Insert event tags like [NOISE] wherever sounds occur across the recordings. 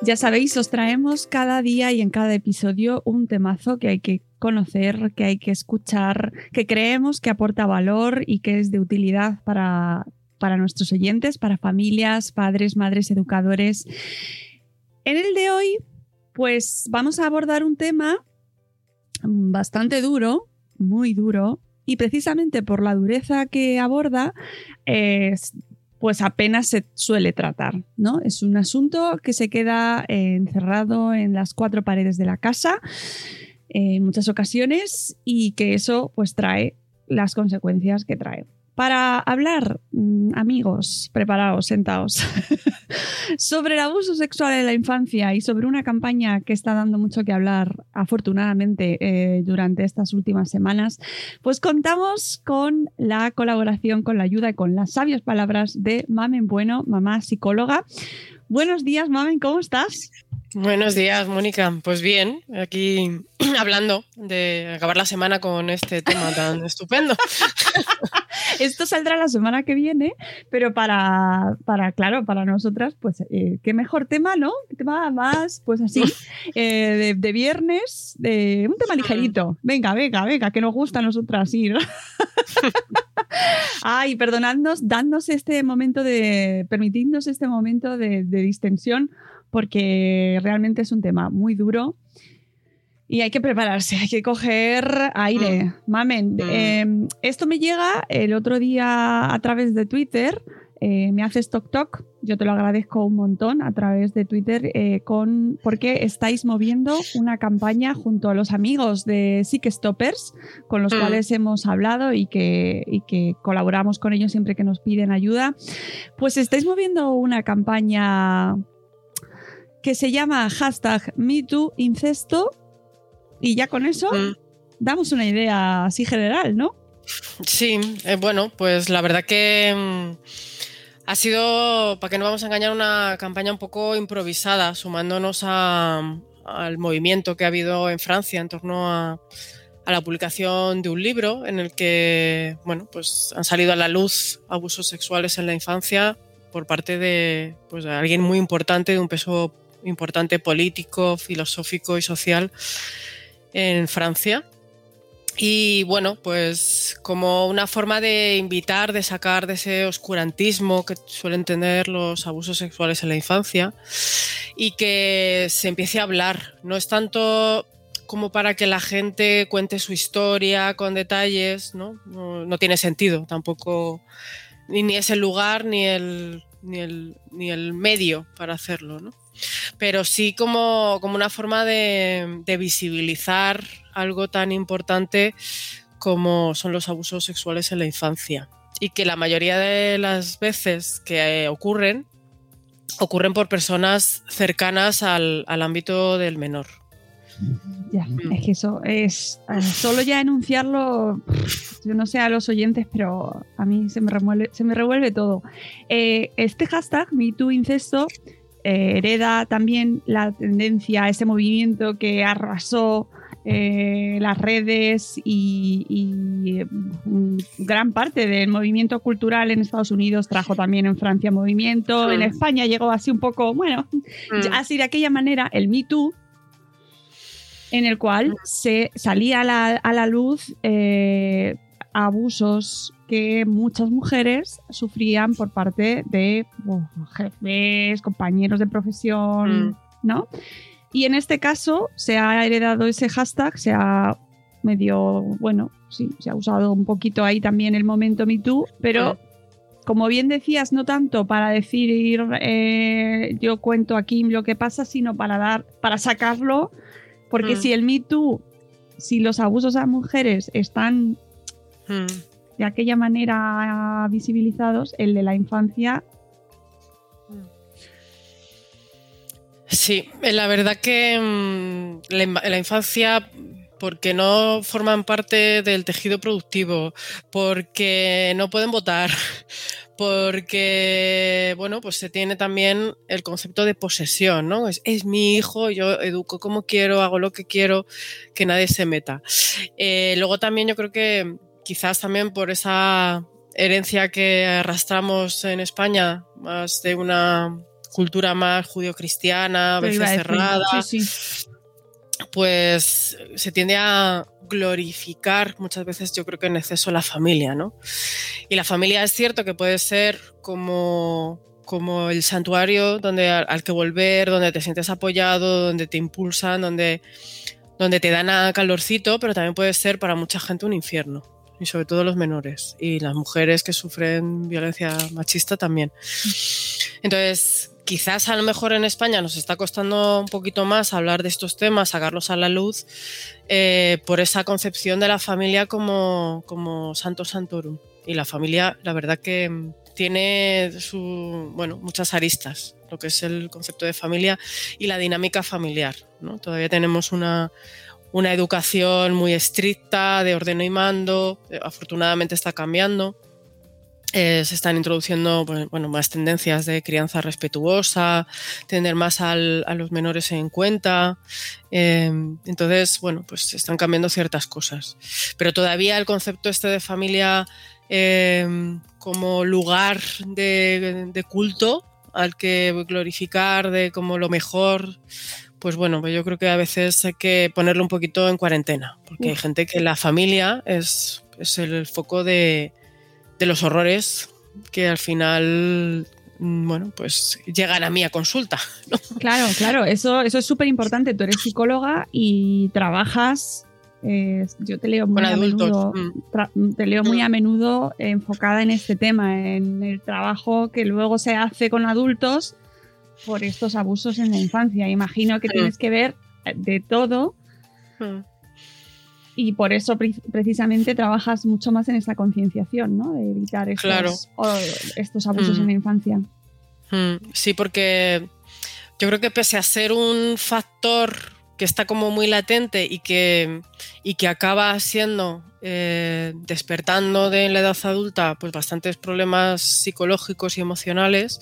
Ya sabéis, os traemos cada día y en cada episodio un temazo que hay que conocer, que hay que escuchar, que creemos que aporta valor y que es de utilidad para, para nuestros oyentes, para familias, padres, madres, educadores. En el de hoy, pues vamos a abordar un tema bastante duro, muy duro, y precisamente por la dureza que aborda, eh, pues apenas se suele tratar, ¿no? Es un asunto que se queda encerrado en las cuatro paredes de la casa en muchas ocasiones y que eso pues trae las consecuencias que trae. Para hablar, mm, amigos, preparaos, sentaos, [LAUGHS] sobre el abuso sexual en la infancia y sobre una campaña que está dando mucho que hablar, afortunadamente, eh, durante estas últimas semanas, pues contamos con la colaboración, con la ayuda y con las sabias palabras de Mamen Bueno, mamá psicóloga. Buenos días, Mamen, ¿cómo estás? Buenos días, Mónica. Pues bien, aquí [CLEARS THROAT] hablando de acabar la semana con este tema tan [LAUGHS] estupendo. [LAUGHS] Esto saldrá la semana que viene, pero para, para claro, para nosotras, pues eh, qué mejor tema, ¿no? ¿Qué tema más, pues así, eh, de, viernes, de un tema ligerito. Venga, venga, venga, que nos gusta a nosotras ir. [LAUGHS] Ay, perdonadnos, dándonos este momento de, permitidnos este momento de, de distensión, porque realmente es un tema muy duro y hay que prepararse, [LAUGHS] hay que coger aire. Mm. Mamen, mm. Em, esto me llega el otro día a través de Twitter. Eh, me haces toc toc, yo te lo agradezco un montón a través de Twitter eh, con porque estáis moviendo una campaña junto a los amigos de Sick Stoppers con los mm. cuales hemos hablado y que, y que colaboramos con ellos siempre que nos piden ayuda. Pues estáis moviendo una campaña que se llama hashtag MeTooIncesto y ya con eso mm. damos una idea así general, ¿no? Sí, eh, bueno, pues la verdad que mm, ha sido, para que no vamos a engañar, una campaña un poco improvisada, sumándonos al movimiento que ha habido en Francia en torno a, la publicación de un libro en el que, bueno, pues han salido a la luz abusos sexuales en la infancia por parte de, pues, de alguien muy importante, de un peso importante político, filosófico y social en Francia. Y bueno, pues como una forma de invitar, de sacar de ese oscurantismo que suelen tener los abusos sexuales en la infancia y que se empiece a hablar. No es tanto como para que la gente cuente su historia con detalles, ¿no? No, tiene sentido tampoco, ni, ni, es el lugar ni el, ni el, ni el medio para hacerlo, ¿no? Pero sí como, una forma de, visibilizar algo tan importante como son los abusos sexuales en la infancia. Y que la mayoría de las veces que ocurren, ocurren por personas cercanas al, ámbito del menor. Ya, mm. es que eso es. Eh, solo ya enunciarlo, yo no sé a los oyentes, pero a mí se me revuelve, se me revuelve todo. Eh, este hashtag, MeTooIncesto, eh, hereda también la tendencia, ese movimiento que arrasó eh, las redes y, mm, gran parte del movimiento cultural en Estados Unidos trajo también en Francia movimiento, en España llegó así un poco, bueno, mm. así de aquella manera el Me Too en el cual se salía a la, a la luz eh, abusos que muchas mujeres sufrían por parte de oh, jefes, compañeros de profesión, Mm. ¿no? Y en este caso se ha heredado ese hashtag, se ha medio, bueno, sí, se ha usado un poquito ahí también el momento MeToo, pero como bien decías, no tanto para decir eh, yo cuento aquí lo que pasa, sino para dar, para sacarlo, porque Mm. si el Me Too, si los abusos a mujeres están De aquella manera visibilizados, el de la infancia, Sí, eh, la verdad que mm, la infancia, porque no forman parte del tejido productivo, porque no pueden votar, [LAUGHS] porque, bueno, pues se tiene también el concepto de posesión, ¿no? Es, es mi hijo, yo educo como quiero, hago lo que quiero, que nadie se meta. Eh, luego también yo creo que quizás también por esa herencia que arrastramos en España, más de una cultura más judio-cristiana, a veces a cerrada, Sí, sí. pues se tiende a glorificar muchas veces yo creo que en exceso la familia, ¿no? Y la familia es cierto que puede ser como, como el santuario donde, al, al que volver, donde te sientes apoyado, donde te impulsan, donde, donde te dan a calorcito, pero también puede ser para mucha gente un infierno. Y sobre todo los menores y las mujeres que sufren violencia machista también. Entonces, quizás a lo mejor en España nos está costando un poquito más hablar de estos temas, sacarlos a la luz, eh, por esa concepción de la familia como, como santo santorum. Y la familia, la verdad que tiene su, bueno, muchas aristas, lo que es el concepto de familia y la dinámica familiar. ¿no? Todavía tenemos una, una educación muy estricta de ordeno y mando, eh, afortunadamente está cambiando. Eh, se están introduciendo pues, bueno, más tendencias de crianza respetuosa, tener más al- a los menores en cuenta. Eh, entonces, bueno, pues están cambiando ciertas cosas. Pero todavía el concepto este de familia eh, como lugar de, de culto al que glorificar de como lo mejor, pues bueno, pues yo creo que a veces hay que ponerlo un poquito en cuarentena, porque hay gente que la familia es, es el foco de, de los horrores que al final, mm, bueno, pues llegan a mí a consulta. ¿no? Claro, [LAUGHS] claro, eso, eso es súper importante. Tú eres psicóloga y trabajas, eh, yo te leo muy Con a menudo, mm. te leo muy Mm. a menudo enfocada en este tema, en el trabajo que luego se hace con adultos por estos abusos en la infancia. Imagino que Mm. tienes que ver de todo Mm. y por eso pre- precisamente trabajas mucho más en esa concienciación, ¿no? De evitar estos, Claro. o- estos abusos Mm. en la infancia. Mm, Sí, porque yo creo que pese a ser un factor que está como muy latente y que, y que acaba siendo eh, despertando de la edad adulta pues bastantes problemas psicológicos y emocionales,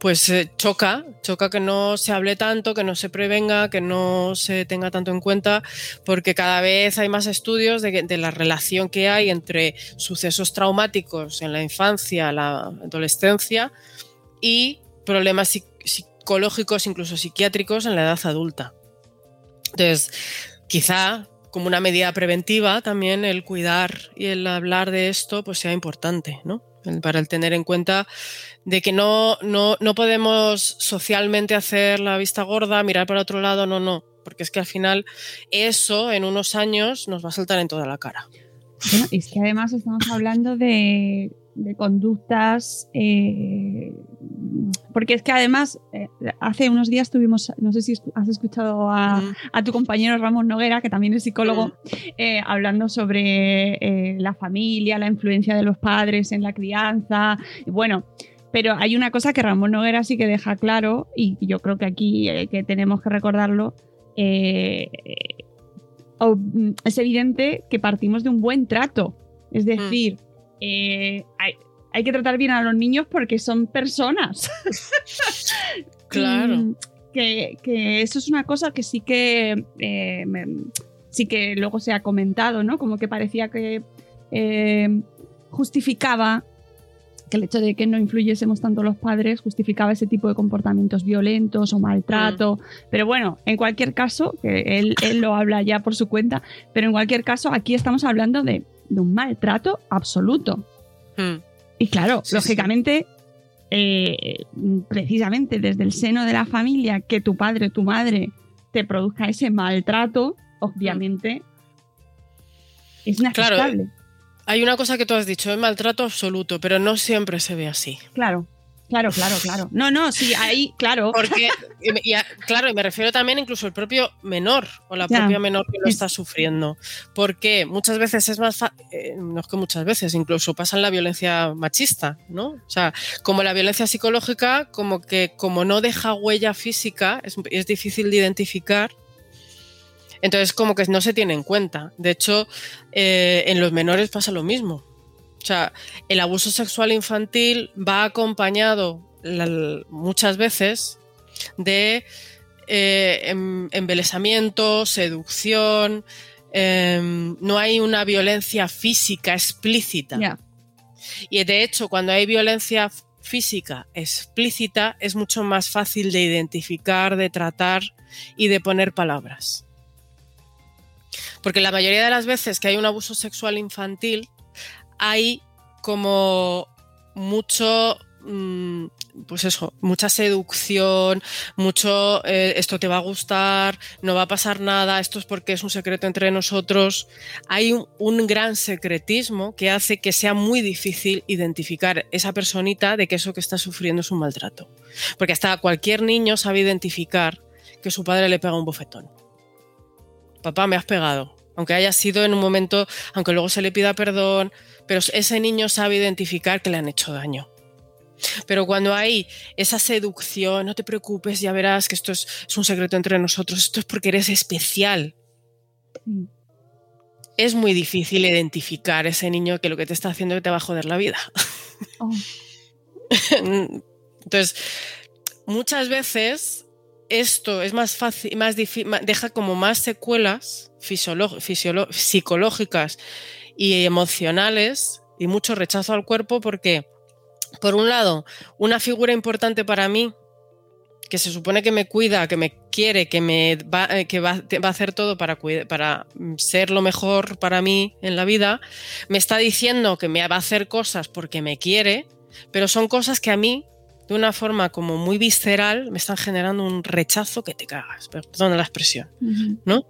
pues eh, choca, choca que no se hable tanto, que no se prevenga, que no se tenga tanto en cuenta, porque cada vez hay más estudios de, la relación que hay entre sucesos traumáticos en la infancia, la adolescencia y problemas psic- psicológicos, incluso psiquiátricos en la edad adulta. Entonces, quizá como una medida preventiva también el cuidar y el hablar de esto pues sea importante, ¿no? Para el tener en cuenta de que no, no, no podemos socialmente hacer la vista gorda, mirar para otro lado, no, no, porque es que al final eso en unos años nos va a saltar en toda la cara. Bueno, es que además estamos hablando de, de conductas, eh, porque es que además eh, hace unos días tuvimos, no sé si has escuchado a, Mm. a tu compañero Ramón Noguera, que también es psicólogo, eh, hablando sobre eh, la familia, la influencia de los padres en la crianza. Y Bueno, pero hay una cosa que Ramón Noguera sí que deja claro, y yo creo que aquí que tenemos que recordarlo. mm, es evidente que partimos de un buen trato. Es decir, eh, hay, que tratar bien a los niños porque son personas. [LAUGHS] Claro. Que, que eso es una cosa que sí que eh, me- sí que luego se ha comentado, ¿no? Como que parecía que eh, justificaba que el hecho de que no influyésemos tanto los padres justificaba ese tipo de comportamientos violentos o maltrato. Mm. Pero bueno, en cualquier caso, que él, él lo habla ya por su cuenta, pero en cualquier caso, aquí estamos hablando de, de un maltrato absoluto. Mm. Y claro, Sí, lógicamente, eh, precisamente desde el seno de la familia, que tu padre o tu madre te produzca ese maltrato, obviamente es Claro, inaceptable. Hay una cosa que tú has dicho, es maltrato absoluto, pero no siempre se ve así. Claro, claro, claro, claro. No, no, sí, ahí, claro. Porque, y y claro, y me refiero también incluso al propio menor o la propia menor que lo Es- está sufriendo. Porque muchas veces es más fácil, no es que muchas veces, incluso pasa en la violencia machista, ¿no? O sea, como la violencia psicológica, como que como no deja huella física, es, es difícil de identificar. Entonces, como que no se tiene en cuenta. De hecho, eh, en los menores pasa lo mismo. O sea, el abuso sexual infantil va acompañado la- muchas veces de eh, em- embelesamiento, seducción. em, no hay una violencia física explícita. Y de hecho, cuando hay violencia física explícita, es mucho más fácil de identificar, de tratar y de poner palabras. Porque la mayoría de las veces que hay un abuso sexual infantil, hay como mucho, mm, pues eso, mucha seducción, mucho eh, esto te va a gustar, no va a pasar nada, esto es porque es un secreto entre nosotros. Hay un, un gran secretismo que hace que sea muy difícil identificar esa personita de que eso que está sufriendo es un maltrato. Porque hasta cualquier niño sabe identificar que su padre le pega un bofetón. Papá, me has pegado. Aunque haya sido en un momento, aunque luego se le pida perdón, pero ese niño sabe identificar que le han hecho daño. Pero cuando hay esa seducción, no te preocupes, ya verás que esto es, es un secreto entre nosotros, esto es porque eres especial. Sí. Es muy difícil identificar ese niño que lo que te está haciendo es que te va a joder la vida. Oh, [LAUGHS] Entonces, muchas veces esto es más fácil, más difí- ma- deja como más secuelas psicológicas y emocionales y mucho rechazo al cuerpo porque, por un lado, una figura importante para mí que se supone que me cuida, que me quiere, que me va, eh, que va, va a hacer todo para, cuida- para ser lo mejor para mí en la vida, me está diciendo que me va a hacer cosas porque me quiere, pero son cosas que a mí, de una forma como muy visceral, me están generando un rechazo que te cagas, perdón la expresión. ¿no?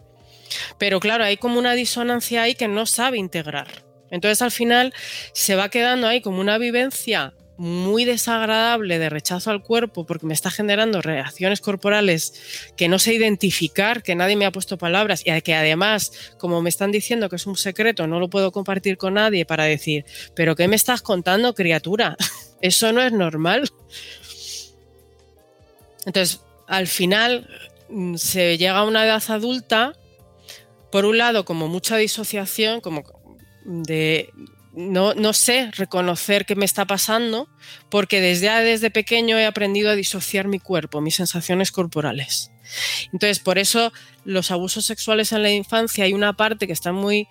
Pero claro, hay como una disonancia ahí que no sabe integrar. Entonces al final se va quedando ahí como una vivencia muy desagradable de rechazo al cuerpo porque me está generando reacciones corporales que no sé identificar, que nadie me ha puesto palabras y que además, como me están diciendo que es un secreto, no lo puedo compartir con nadie para decir, pero ¿qué me estás contando, criatura? [LAUGHS] Eso no es normal. Entonces, al final mm, se llega a una edad adulta, por un lado, como mucha disociación, como de no, no sé reconocer qué me está pasando, porque desde, desde pequeño he aprendido a disociar mi cuerpo, mis sensaciones corporales. Entonces, por eso los abusos sexuales en la infancia hay una parte que está muy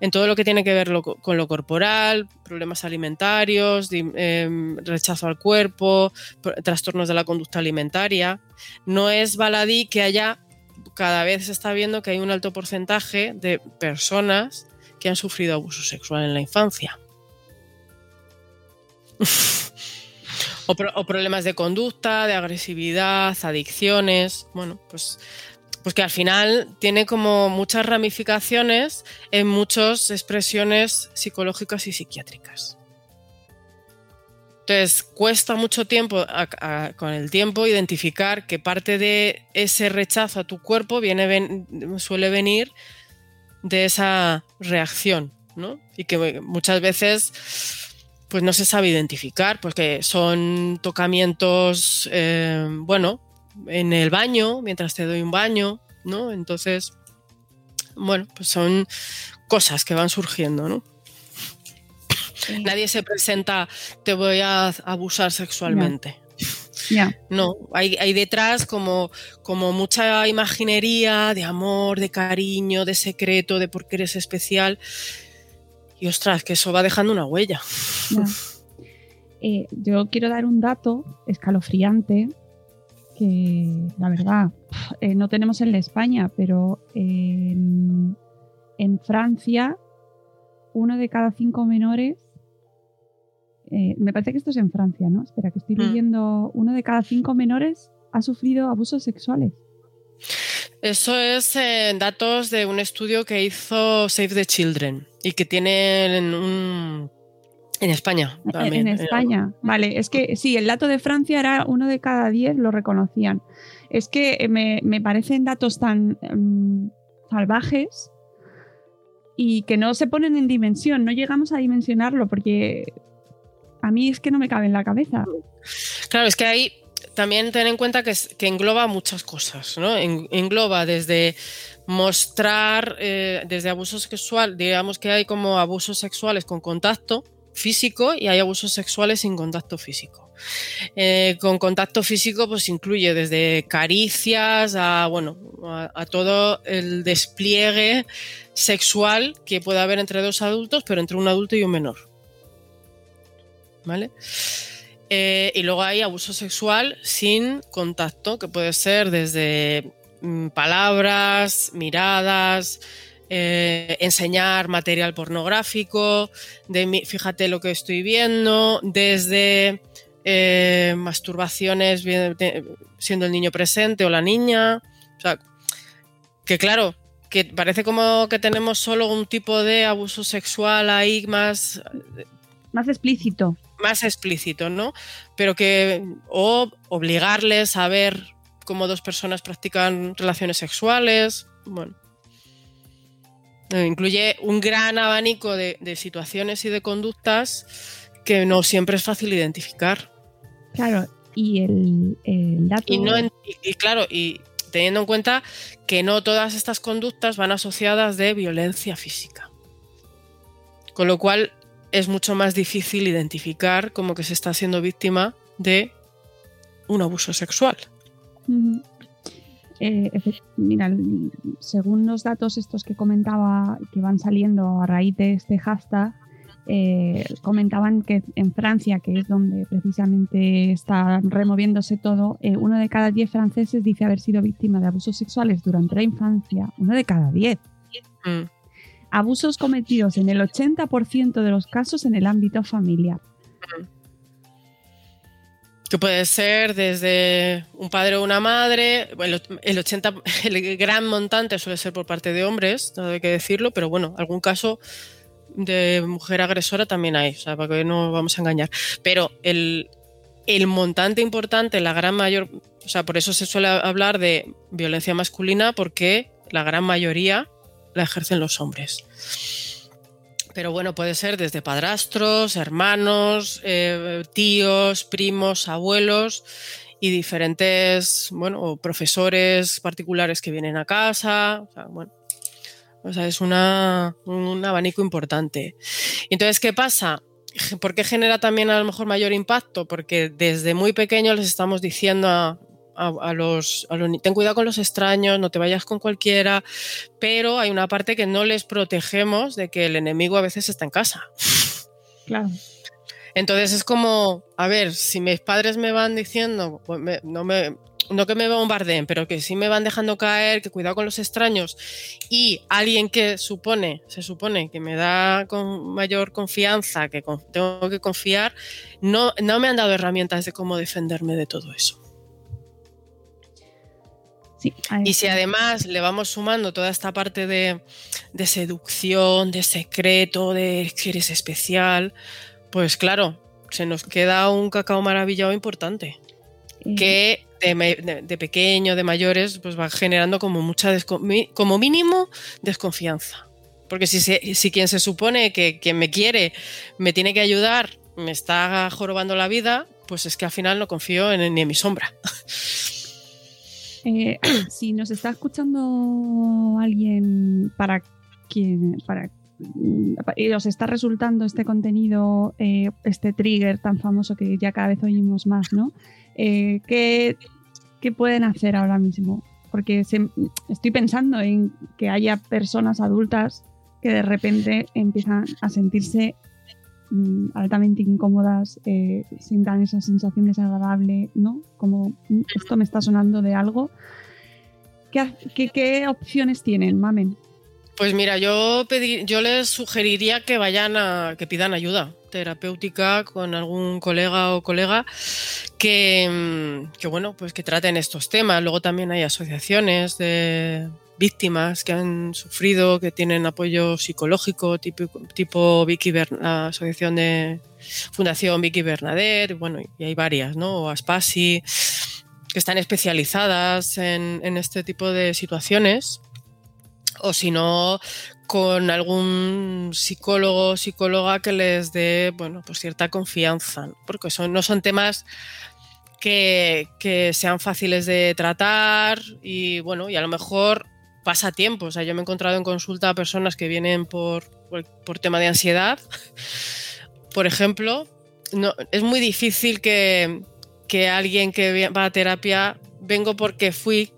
en todo lo que tiene que ver con lo corporal, problemas alimentarios, em, rechazo al cuerpo, trastornos de la conducta alimentaria. No es baladí que haya, cada vez se está viendo que hay un alto porcentaje de personas que han sufrido abuso sexual en la infancia. [LAUGHS] o, pro- o problemas de conducta, de agresividad, adicciones. Bueno, pues, pues que al final tiene como muchas ramificaciones en muchas expresiones psicológicas y psiquiátricas. Entonces, cuesta mucho tiempo, con el tiempo, identificar que parte de ese rechazo a tu cuerpo viene, suele venir de esa reacción, ¿no? Y que muchas veces pues no se sabe identificar, porque son tocamientos, eh, bueno, en el baño, mientras te doy un baño, ¿no? Entonces, bueno, pues son cosas que van surgiendo, ¿no? Nadie se presenta, te voy a abusar sexualmente. Ya. No, hay, hay detrás como, como mucha imaginería de amor, de cariño, de secreto, de por qué eres especial. Y ostras, que eso va dejando una huella. Eh, yo quiero dar un dato escalofriante que la verdad eh, no tenemos en la España, pero en, en Francia uno de cada cinco menores, eh, me parece que esto es en Francia, ¿no? Espera, que estoy Mm. leyendo, uno de cada cinco menores ha sufrido abusos sexuales. Eso es eh, datos de un estudio que hizo Save the Children y que tienen un... En España también. En España, vale, es que sí, el dato de Francia era uno de cada diez lo reconocían. Es que eh, me, me parecen datos tan mm, salvajes y que no se ponen en dimensión, no llegamos a dimensionarlo porque a mí es que no me cabe en la cabeza. Claro, es que ahí también ten en cuenta que, engloba muchas cosas, ¿no? En- engloba desde mostrar, eh, desde abuso sexual, digamos que hay como abusos sexuales con contacto físico y hay abusos sexuales sin contacto físico. Eh, con contacto físico pues incluye desde caricias a, bueno, a, a todo el despliegue sexual que puede haber entre dos adultos, pero entre un adulto y un menor. ¿Vale? Eh, y luego hay abuso sexual sin contacto, que puede ser desde mm, palabras, miradas, eh, enseñar material pornográfico, de fíjate lo que estoy viendo, desde eh, masturbaciones siendo el niño presente o la niña. Que claro, que parece como que tenemos solo un tipo de abuso sexual ahí más Más explícito. más explícito, ¿no? Pero que o obligarles a ver cómo dos personas practican relaciones sexuales, bueno. Eh, Incluye un gran abanico de, de situaciones y de conductas que no siempre es fácil identificar. Claro, y el, el dato... Y, no en- y- y claro, y teniendo en cuenta que no todas estas conductas van asociadas de violencia física. Con lo cual es mucho más difícil identificar como que se está siendo víctima de un abuso sexual. Eh, mira, según los datos estos que comentaba que van saliendo a raíz de este hashtag, eh, comentaban que en Francia, que es donde precisamente está removiéndose todo, eh, uno de cada diez franceses dice haber sido víctima de abusos sexuales durante la infancia. Uno de cada diez. Mm. Abusos cometidos en el 80% de los casos en el ámbito familiar. Que puede ser desde un padre o una madre, el 80, el gran montante suele ser por parte de hombres, no hay que decirlo, pero bueno, algún caso de mujer agresora también hay, o sea, para que no vamos a engañar. Pero el, el montante importante, la gran mayor, o sea, por eso se suele hablar de violencia masculina, porque la gran mayoría la ejercen los hombres. Pero bueno, puede ser desde padrastros, hermanos, eh, tíos, primos, abuelos y diferentes, bueno, profesores particulares que vienen a casa. O sea, bueno, es una, un abanico importante. Entonces, ¿qué pasa? ¿Por qué genera también a lo mejor mayor impacto? Porque desde muy pequeños les estamos diciendo a, a, a los, a los ten cuidado con los extraños, no te vayas con cualquiera, pero hay una parte que no les protegemos de que el enemigo a veces está en casa. Claro. Entonces es como, a ver, si mis padres me van diciendo, pues me- no, me, no que me bombardeen, pero que sí me van dejando caer, que cuidado con los extraños, y alguien que supone, se supone que me da con mayor confianza, que con- tengo que confiar, no, no me han dado herramientas de cómo defenderme de todo eso. Sí, Y si además le vamos sumando toda esta parte de, de seducción, de secreto, de que eres especial, pues claro, se nos queda un cacao maravillado importante. Eh, Que de, de- pequeño, de mayores, pues va generando como mucha, como mínimo, desconfianza. Porque si, se- si quien se supone que, que me quiere, me tiene que ayudar, me está jorobando la vida, pues es que al final no confío en, ni en mi sombra. [LAUGHS] Eh, [CLEARS THROAT] si nos está escuchando alguien para quien para y os está resultando este contenido, eh, este trigger tan famoso que ya cada vez oímos más, ¿no? Eh, ¿qué, qué pueden hacer ahora mismo? Porque estoy pensando en que haya personas adultas que de repente empiezan a sentirse mm, altamente incómodas, eh, sientan esa sensación desagradable, ¿no? Como mm, esto me está sonando de algo. ¿Qué, opciones tienen, mamen? Pues mira, yo, yo les sugeriría que vayan a, que pidan ayuda terapéutica con algún colega o colega que, mm, que, bueno, pues que traten estos temas. Luego también hay asociaciones de víctimas que han sufrido, que tienen apoyo psicológico, tipo, tipo Vicky Bern- la asociación de Fundación Vicky Bernadette, bueno, y hay varias, ¿no? O Aspasi, que están especializadas en, en este tipo de situaciones o si no con algún psicólogo o psicóloga que les dé bueno pues cierta confianza porque son, no son temas que, que sean fáciles de tratar y bueno y a lo mejor pasa tiempo o sea yo me he encontrado en consulta a personas que vienen por, por, tema de ansiedad [LAUGHS] por ejemplo no, es muy difícil que, que alguien que va a terapia vengo porque fui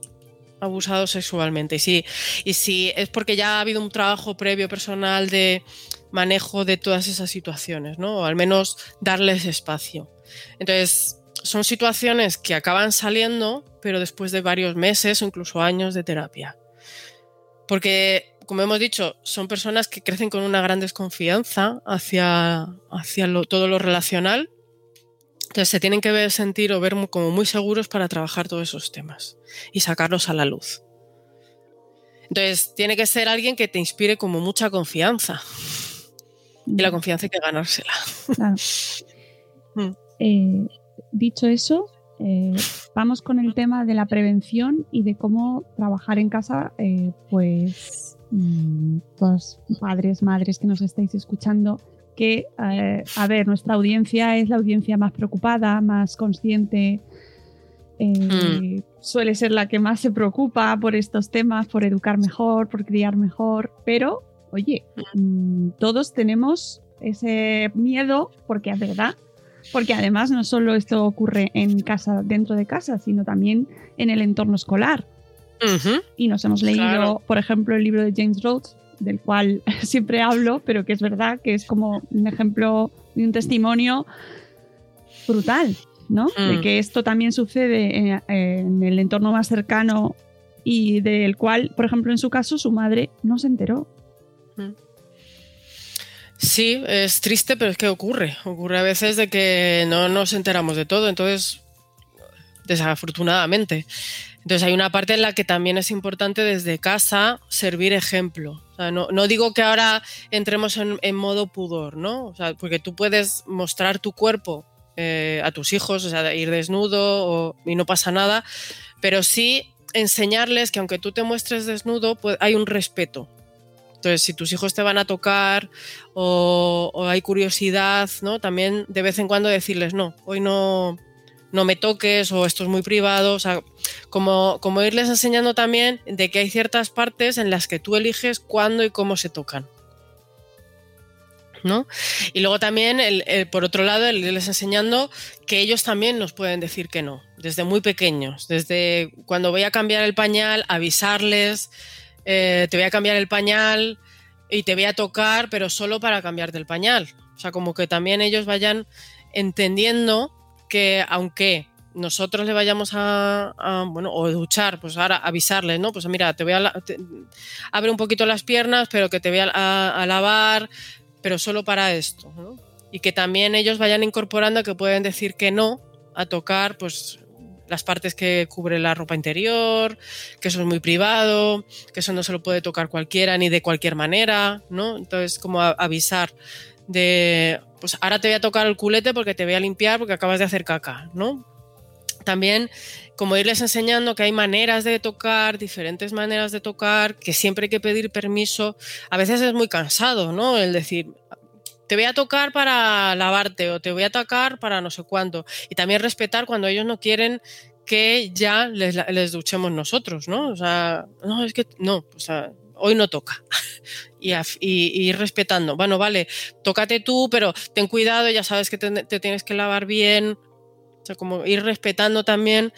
abusado sexualmente. Y si, y si es porque ya ha habido un trabajo previo personal de manejo de todas esas situaciones, ¿no? O al menos darles espacio. Entonces, son situaciones que acaban saliendo, pero después de varios meses o incluso años de terapia. Porque, como hemos dicho, son personas que crecen con una gran desconfianza hacia, hacia lo, todo lo relacional. Entonces se tienen que ver, sentir o ver como muy seguros para trabajar todos esos temas y sacarlos a la luz. Entonces tiene que ser alguien que te inspire como mucha confianza. Y la confianza hay que ganársela. Claro. [LAUGHS] Mm. Eh, dicho eso, eh, vamos con el tema de la prevención y de cómo trabajar en casa, eh, pues mm, todos padres, madres que nos estáis escuchando, que, eh, a ver, nuestra audiencia es la audiencia más preocupada, más consciente, eh, suele ser la que más se preocupa por estos temas, por educar mejor, por criar mejor, pero, oye, mm, todos tenemos ese miedo, porque es verdad, porque además no solo esto ocurre en casa, dentro de casa, sino también en el entorno escolar. Y nos hemos leído, Claro. por ejemplo, el libro de James Rhodes, del cual [LAUGHS] siempre hablo, pero que es verdad que es como un ejemplo y un testimonio brutal, ¿no? De Mm. que esto también sucede en, en el entorno más cercano y del cual, por ejemplo, en su caso, su madre no se enteró. Sí, es triste, pero es que ocurre. Ocurre a veces de que no nos enteramos de todo, entonces, desafortunadamente. Entonces hay una parte en la que también es importante desde casa servir ejemplo. O sea, no, no digo que ahora entremos en, modo pudor, ¿no? O sea, porque tú puedes mostrar tu cuerpo eh, a tus hijos, o sea, ir desnudo o- y no pasa nada, pero sí enseñarles que aunque tú te muestres desnudo, pues hay un respeto. Entonces, si tus hijos te van a tocar o, hay curiosidad, ¿no? También de vez en cuando decirles, no, hoy no, no me toques o esto es muy privado. O sea, como, irles enseñando también de que hay ciertas partes en las que tú eliges cuándo y cómo se tocan. ¿No? Y luego también, el- por otro lado, el irles enseñando que ellos también nos pueden decir que no, desde muy pequeños, desde cuando voy a cambiar el pañal, avisarles, eh, te voy a cambiar el pañal y te voy a tocar, pero solo para cambiarte el pañal. O sea, como que también ellos vayan entendiendo que aunque nosotros le vayamos a, bueno, o duchar, pues ahora avisarles, ¿no? Pues mira, te voy a, la- te- abre un poquito las piernas, pero que te voy a, lavar, pero solo para esto. Y que también ellos vayan incorporando que pueden decir que no a tocar, pues las partes que cubre la ropa interior, que eso es muy privado, que eso no se lo puede tocar cualquiera ni de cualquier manera, ¿no? Entonces, como a- avisar de, pues ahora te voy a tocar el culete porque te voy a limpiar porque acabas de hacer caca, ¿no? También como irles enseñando que hay maneras de tocar, diferentes maneras de tocar, que siempre hay que pedir permiso. A veces es muy cansado, ¿no? El decir, te voy a tocar para lavarte o te voy a tocar para no sé cuánto. Y también respetar cuando ellos no quieren que ya les, duchemos nosotros, ¿no? O sea, no, es que no, o sea, hoy no toca. [LAUGHS] y, af- y- y ir respetando. Bueno, vale, tócate tú, pero ten cuidado, ya sabes que te, tienes que lavar bien. O sea, como ir respetando también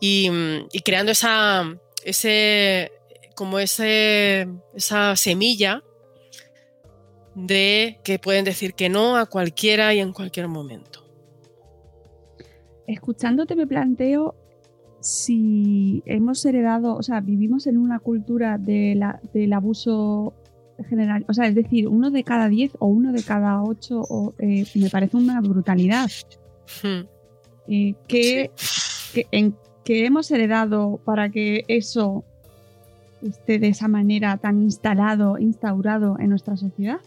y, y creando esa, ese, como ese, esa semilla de que pueden decir que no a cualquiera y en cualquier momento. Escuchándote me planteo si hemos heredado, o sea, vivimos en una cultura de la- del abuso general, o sea, es decir, uno de cada diez o uno de cada ocho, o, eh, me parece una brutalidad. Hmm. Eh, ¿qué, qué- en, qué hemos heredado para que eso esté de esa manera tan instalado, instaurado en nuestra sociedad?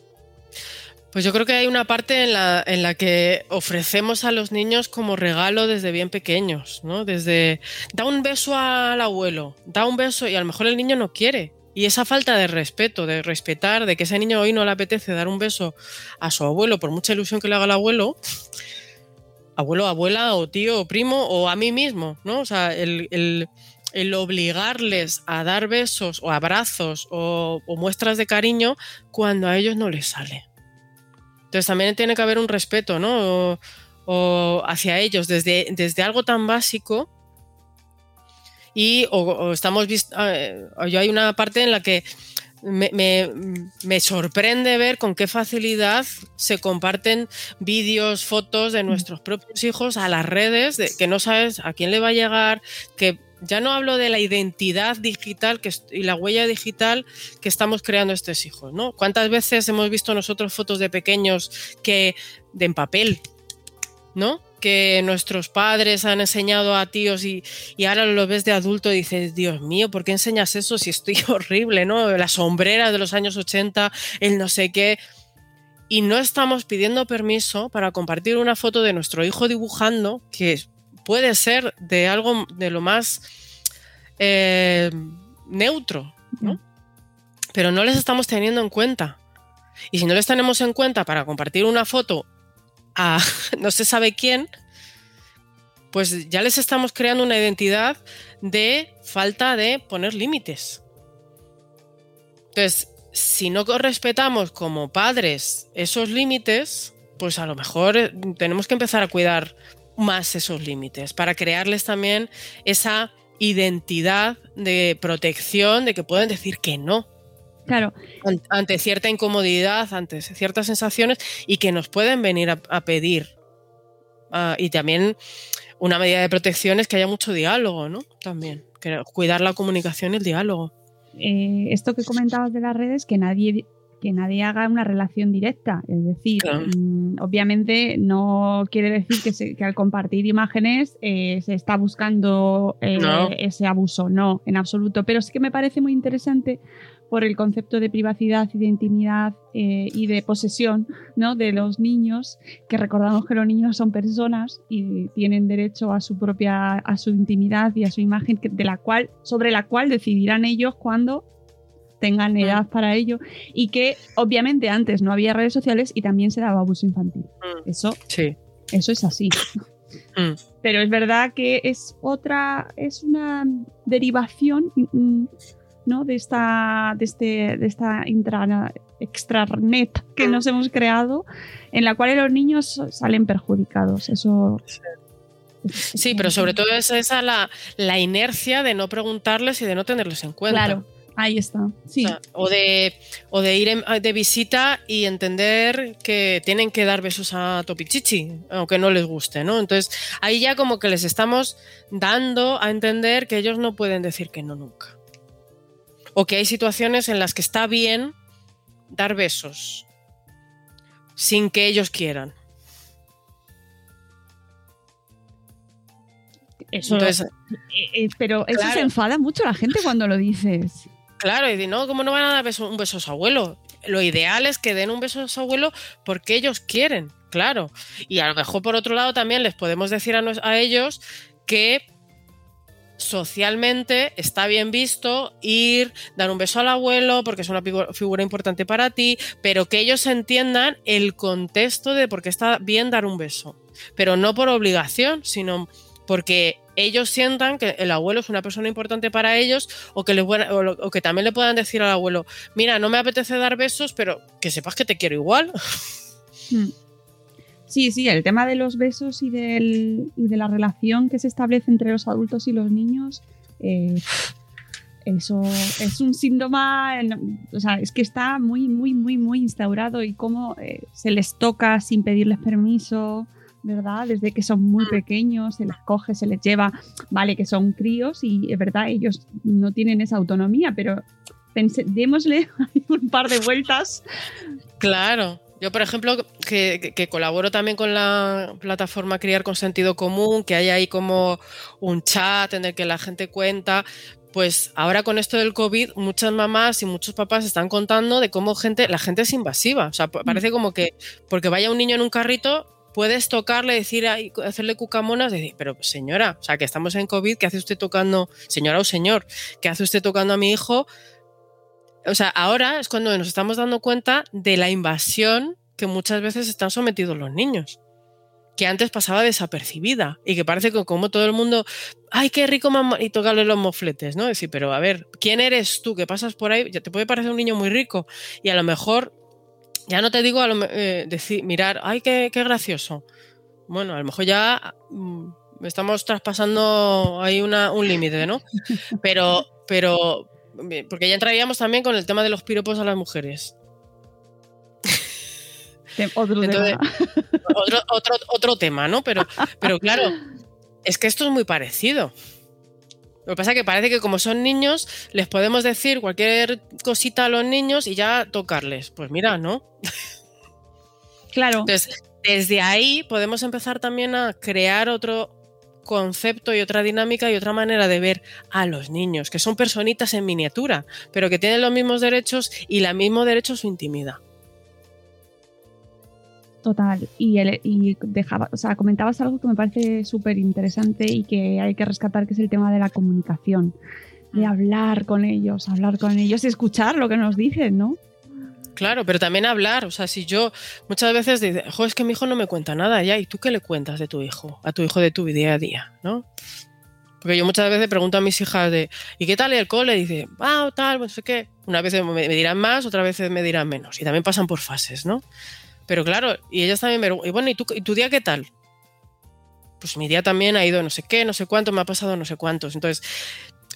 Pues yo creo que hay una parte en la, que ofrecemos a los niños como regalo desde bien pequeños, ¿no? Desde da un beso al abuelo, da un beso y a lo mejor el niño no quiere. Y esa falta de respeto, de respetar, de que ese niño hoy no le apetece dar un beso a su abuelo, por mucha ilusión que le haga el abuelo, abuelo, abuela, o tío, o primo, o a mí mismo, ¿no? O sea, el obligarles a dar besos o abrazos o, o muestras de cariño cuando a ellos no les sale. Entonces también tiene que haber un respeto, ¿no? O, o hacia ellos, desde, desde algo tan básico. Y o, o estamos vis- eh, yo hay una parte en la que me, me- me sorprende ver con qué facilidad se comparten vídeos, fotos de nuestros propios hijos a las redes, de, que no sabes a quién le va a llegar, que ya no hablo de la identidad digital que, y la huella digital que estamos creando estos hijos, ¿no? ¿Cuántas veces hemos visto nosotros fotos de pequeños que de en papel, ¿no? Que nuestros padres han enseñado a tíos y, y ahora lo ves de adulto y dices, Dios mío, ¿por qué enseñas eso si estoy [LAUGHS] horrible, ¿no? Las sombreras de los años 80, el no sé qué. Y no estamos pidiendo permiso para compartir una foto de nuestro hijo dibujando, que puede ser de algo de lo más eh, neutro, ¿no? Pero no les estamos teniendo en cuenta. Y si no les tenemos en cuenta para compartir una foto a [LAUGHS] no se sabe quién, pues ya les estamos creando una identidad de falta de poner límites. Entonces, si no respetamos como padres esos límites, pues a lo mejor eh, tenemos que empezar a cuidar más esos límites para crearles también esa identidad de protección de que pueden decir que no Claro, an- ante cierta incomodidad, ante ciertas sensaciones y que nos pueden venir a, a pedir. Ah, y también una medida de protección es que haya mucho diálogo, ¿no? También, cuidar la comunicación y el diálogo. eh, esto que comentabas de las redes, que nadie que nadie haga una relación directa. Es decir, Claro. mm, obviamente no quiere decir que, se- que al compartir imágenes eh, se está buscando eh, No. ese abuso. No, en absoluto. Pero sí que me parece muy interesante por el concepto de privacidad y de intimidad eh, y de posesión ¿no? de los niños, que recordamos que los niños son personas y tienen derecho a su propia, a su intimidad y a su imagen, que- de la cual, sobre la cual decidirán ellos cuando tengan edad para ello y que obviamente antes no había redes sociales y también se daba abuso infantil. Mm, Eso, Sí. eso es así. Mm. Pero es verdad que es otra, es una derivación mm, ¿no? de esta, de este, de esta intra, extranet que nos hemos creado, en la cual los niños salen perjudicados. Eso. Sí, pero sobre todo es esa la, la inercia de no preguntarles y de no tenerlos en cuenta. Claro, ahí está. Sí. O, sea, o de, o de ir en- de visita y entender que tienen que dar besos a Topichichi, aunque no les guste, ¿no? Entonces, ahí ya como que les estamos dando a entender que ellos no pueden decir que no nunca. O que hay situaciones en las que está bien dar besos sin que ellos quieran. Eso, Entonces, eh, eh, pero eso claro. se enfada mucho la gente cuando lo dices. Claro, y no, ¿cómo no van a dar un beso a su abuelo? Lo ideal es que den un beso a su abuelo porque ellos quieren, claro. Y a lo mejor por otro lado también les podemos decir a, nos- a ellos que socialmente está bien visto ir, dar un beso al abuelo porque es una figu- figura importante para ti, pero que ellos entiendan el contexto de por qué está bien dar un beso. Pero no por obligación, sino porque ellos sientan que el abuelo es una persona importante para ellos o que, les o, lo- que también le puedan decir al abuelo, mira, no me apetece dar besos, pero que sepas que te quiero igual. Mm. Sí, sí, el tema de los besos y, del, y de la relación que se establece entre los adultos y los niños eh, eso es un síntoma, o sea, es que está muy, muy, muy, muy instaurado y cómo eh, se les toca sin pedirles permiso, ¿verdad? Desde que son muy pequeños, se les coge, se les lleva, vale, que son críos y es verdad, ellos no tienen esa autonomía, pero démosle [LAUGHS] un par de vueltas. Claro. Yo, por ejemplo, que, que, colaboro también con la plataforma Criar con Sentido Común, que hay ahí como un chat en el que la gente cuenta, pues ahora con esto del COVID, muchas mamás y muchos papás están contando de cómo gente, la gente es invasiva. O sea, parece como que porque vaya un niño en un carrito, puedes tocarle, decir, hacerle cucamonas, decir, pero señora, o sea, que estamos en COVID, ¿qué hace usted tocando, señora o señor, qué hace usted tocando a mi hijo? O sea, ahora es cuando nos estamos dando cuenta de la invasión que muchas veces están sometidos los niños que antes pasaba desapercibida y que parece que como todo el mundo, ay, qué rico mamá, y tocarle los mofletes, ¿no? Decir, pero a ver, ¿quién eres tú que pasas por ahí? Ya te puede parecer un niño muy rico y a lo mejor, ya no te digo a lo, eh, decir, mirar, ay, qué, qué, gracioso. Bueno, a lo mejor ya mm, estamos traspasando ahí una, un límite, ¿no? Pero, pero, porque ya entraríamos también con el tema de los piropos a las mujeres. Otro, tema. Otro, tema, ¿no? Pero, pero claro, es que esto es muy parecido. Lo que pasa es que parece que como son niños, les podemos decir cualquier cosita a los niños y ya tocarles. Pues mira, ¿no? Claro. Entonces, desde ahí podemos empezar también a crear otro concepto y otra dinámica y otra manera de ver a los niños, que son personitas en miniatura, pero que tienen los mismos derechos y el mismo derecho a su intimidad. Total. Y, y dejaba, o sea, comentabas algo que me parece súper interesante y que hay que rescatar, que es el tema de la comunicación. De mm. hablar con ellos, hablar con ellos y escuchar lo que nos dicen, ¿no? Claro, pero también hablar. O sea, si yo muchas veces digo, jo, es que mi hijo no me cuenta nada ya, ¿y tú qué le cuentas de tu hijo? A tu hijo de tu día a día, ¿no? Porque yo muchas veces pregunto a mis hijas de, ¿y qué tal el cole? Y dice, ah, tal, no sé qué. Una vez me dirán más, otra vez me dirán menos. Y también pasan por fases, ¿no? Pero claro, y ellas también me y bueno, ¿y, tú, ¿y tu día qué tal? Pues mi día también ha ido no sé qué, no sé cuánto, me ha pasado no sé cuántos. Entonces,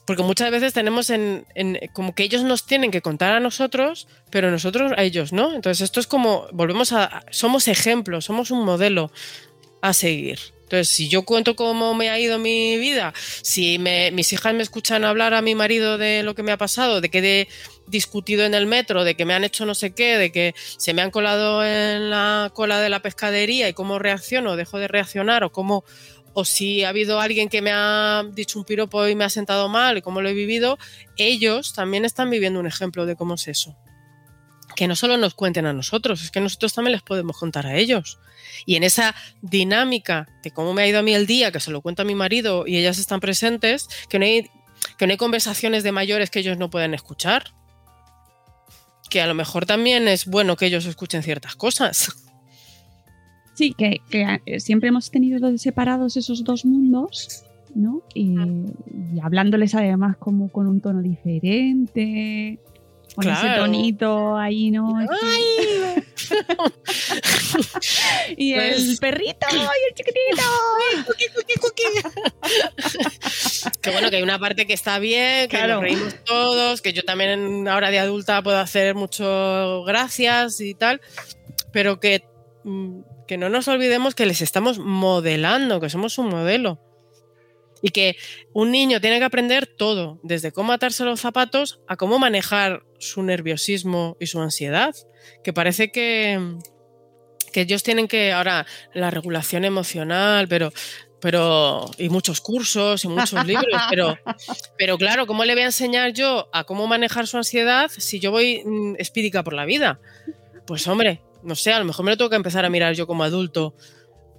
porque muchas veces tenemos en, como que ellos nos tienen que contar a nosotros, pero nosotros a ellos, ¿no? Entonces esto es como, volvemos a, somos ejemplos, somos un modelo a seguir. Entonces, si yo cuento cómo me ha ido mi vida, si mis hijas me escuchan hablar a mi marido de lo que me ha pasado, de que he discutido en el metro, de que me han hecho no sé qué, de que se me han colado en la cola de la pescadería y cómo reacciono, dejo de reaccionar o cómo o si ha habido alguien que me ha dicho un piropo y me ha sentado mal y cómo lo he vivido, ellos también están viviendo un ejemplo de cómo es eso que no solo nos cuenten a nosotros, es que nosotros también les podemos contar a ellos. Y en esa dinámica de cómo me ha ido a mí el día, que se lo cuenta a mi marido y ellas están presentes, que no hay conversaciones de mayores que ellos no pueden escuchar. Que a lo mejor también es bueno que ellos escuchen ciertas cosas. Sí, que, eh, siempre hemos tenido separados esos dos mundos, ¿no? Y, y hablándoles además como con un tono diferente, con ese tonito ahí, ¿no? [LAUGHS] y el pues perrito y el chiquitito. que bueno, que hay una parte que está bien, que nos reímos todos, que yo también ahora de adulta puedo hacer mucho gracias y tal, pero que, mm, que no nos olvidemos que les estamos modelando, que somos un modelo. Y que un niño tiene que aprender todo, desde cómo atarse los zapatos a cómo manejar su nerviosismo y su ansiedad. Que parece que, que ellos tienen que ahora la regulación emocional, pero pero y muchos cursos y muchos libros, pero, pero claro, ¿cómo le voy a enseñar yo a cómo manejar su ansiedad si yo voy mm, espídica por la vida? Pues hombre, no sé, a lo mejor me lo tengo que empezar a mirar yo como adulto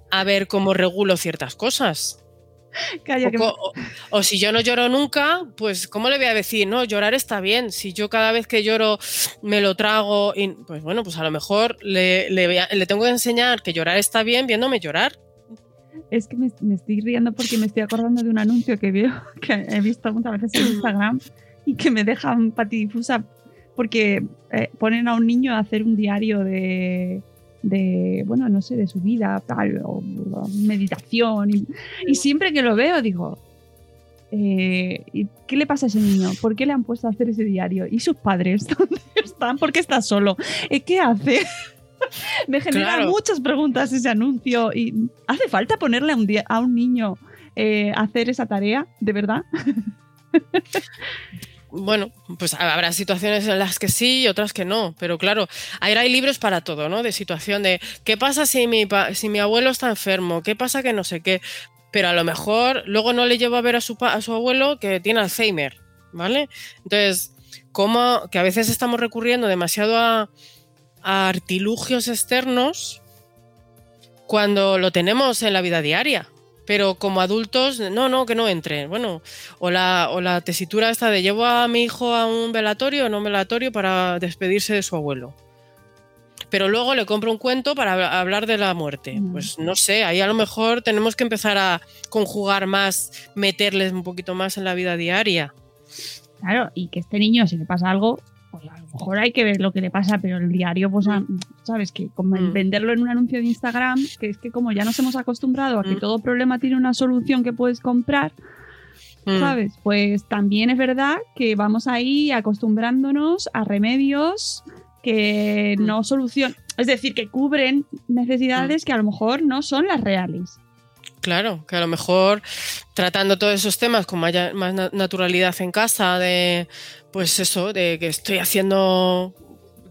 a ver cómo regulo ciertas cosas [LAUGHS] o, si yo no lloro nunca, pues ¿cómo le voy a decir? No, llorar está bien. Si yo cada vez que lloro me lo trago, y, pues bueno, pues a lo mejor le, le, tengo que enseñar que llorar está bien viéndome llorar. Es que me, estoy riendo porque me estoy acordando de un anuncio que veo, [LAUGHS] que he visto muchas veces en Instagram [CLEARS THROAT] y que me dejan patidifusa porque eh, ponen a un niño a hacer un diario de, de, bueno, no sé, de su vida, tal, o, meditación. Y, siempre que lo veo digo, eh, ¿y ¿qué le pasa a ese niño? ¿Por qué le han puesto a hacer ese diario? ¿Y sus padres? [LAUGHS] ¿Dónde están? ¿Por qué está solo? Eh, ¿Qué hace? [LAUGHS] Me genera Claro. muchas preguntas ese anuncio. ¿Y ¿Hace falta ponerle a un, a un niño eh, hacer esa tarea? ¿De verdad? [LAUGHS] Bueno, pues habrá situaciones en las que sí y otras que no, pero claro, ahora hay libros para todo, ¿no? De situación de qué pasa si mi, si mi abuelo está enfermo, qué pasa que no sé qué, pero a lo mejor luego no le llevo a ver a su, a su abuelo que tiene Alzheimer, ¿vale? Entonces, como que a veces estamos recurriendo demasiado a, a artilugios externos cuando lo tenemos en la vida diaria. Pero como adultos, no, no, que no entre. Bueno, o la, o la tesitura esta de llevo a mi hijo a un velatorio o no un velatorio para despedirse de su abuelo. Pero luego le compro un cuento para hab- hablar de la muerte. Mm. Pues no sé, ahí a lo mejor tenemos que empezar a conjugar más, meterles un poquito más en la vida diaria. Claro, y que este niño, si le pasa algo, pues a lo mejor hay que ver lo que le pasa, pero el diario, pues, a- sabes, que como Mm. venderlo en un anuncio de Instagram, que es que como ya nos hemos acostumbrado a que Mm. todo problema tiene una solución que puedes comprar, Mm. ¿sabes? Pues también es verdad que vamos ahí acostumbrándonos a remedios que Mm. no solucionan, es decir, que cubren necesidades que a lo mejor no son las reales. Claro, que a lo mejor tratando todos esos temas con más na- naturalidad en casa, de pues eso, de que estoy haciendo.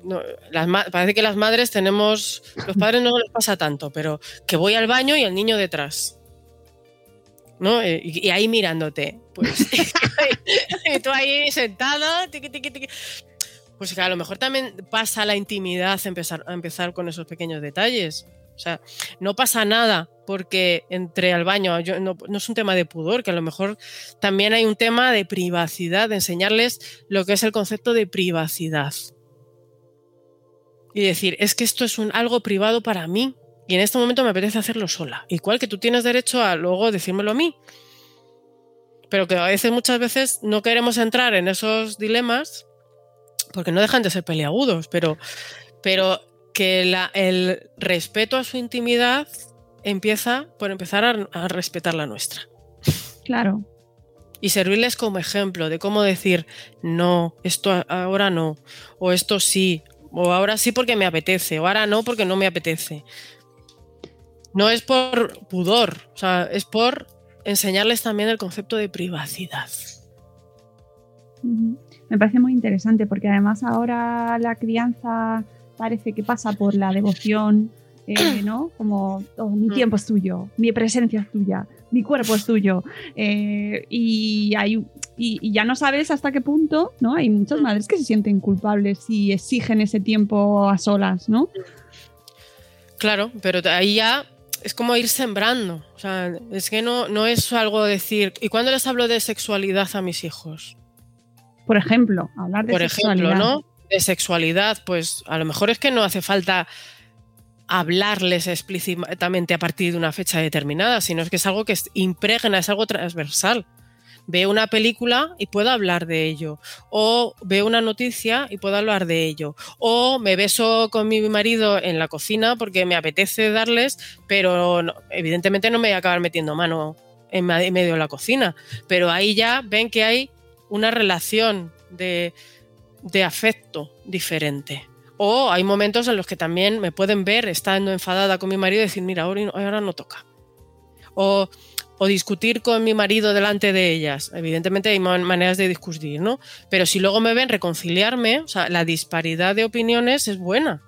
no, las parece que las madres tenemos. Los padres no les pasa tanto, pero que voy al baño y el niño detrás. ¿No? Eh, Y, y ahí mirándote. Pues. [LAUGHS] [LAUGHS] y tú ahí sentado. tiqui, tiqui, tiqui. Pues que a lo mejor también pasa la intimidad empezar, a empezar con esos pequeños detalles. O sea, no pasa nada porque entre al baño. No, es un tema de pudor, que a lo mejor también hay un tema de privacidad, de enseñarles lo que es el concepto de privacidad. Y decir, es que esto es algo privado para mí y en este momento me apetece hacerlo sola. Igual que tú tienes derecho a luego decírmelo a mí. Pero que a veces, muchas veces, no queremos entrar en esos dilemas porque no dejan de ser peliagudos, pero, que el respeto a su intimidad empieza por empezar a, a respetar la nuestra. Claro. Y servirles como ejemplo de cómo decir, no, esto ahora no, o esto sí, o ahora sí porque me apetece, o ahora no porque no me apetece. No es por pudor, o sea, es por enseñarles también el concepto de privacidad. Me parece muy interesante porque además ahora la crianza parece que pasa por la devoción, eh, ¿no? Como oh, mi Mm. tiempo es tuyo, mi presencia es tuya, mi cuerpo es tuyo. eh, y, hay, y, y ya no sabes hasta qué punto, ¿no? Hay muchas Mm. madres que se sienten culpables y exigen ese tiempo a solas, ¿no? Claro, pero ahí ya es como ir sembrando. O sea, es que no, no es algo decir. ¿Y cuándo les hablo de sexualidad a mis hijos? Por ejemplo, hablar de Por sexualidad. ejemplo, ¿no? De sexualidad, pues a lo mejor es que no hace falta hablarles explícitamente a partir de una fecha determinada, sino es que es algo que impregna, es algo transversal. Veo una película y puedo hablar de ello. O veo una noticia y puedo hablar de ello. O me beso con mi marido en la cocina porque me apetece darles, pero evidentemente no me voy a acabar metiendo mano en medio de la cocina. Pero ahí ya ven que hay una relación de afecto diferente. O hay momentos en los que también me pueden ver estando enfadada con mi marido y decir, mira, ahora, no toca. O, discutir con mi marido delante de ellas. Evidentemente hay man- maneras de discutir, ¿no? Pero si luego me ven reconciliarme, o sea, la disparidad de opiniones es buena.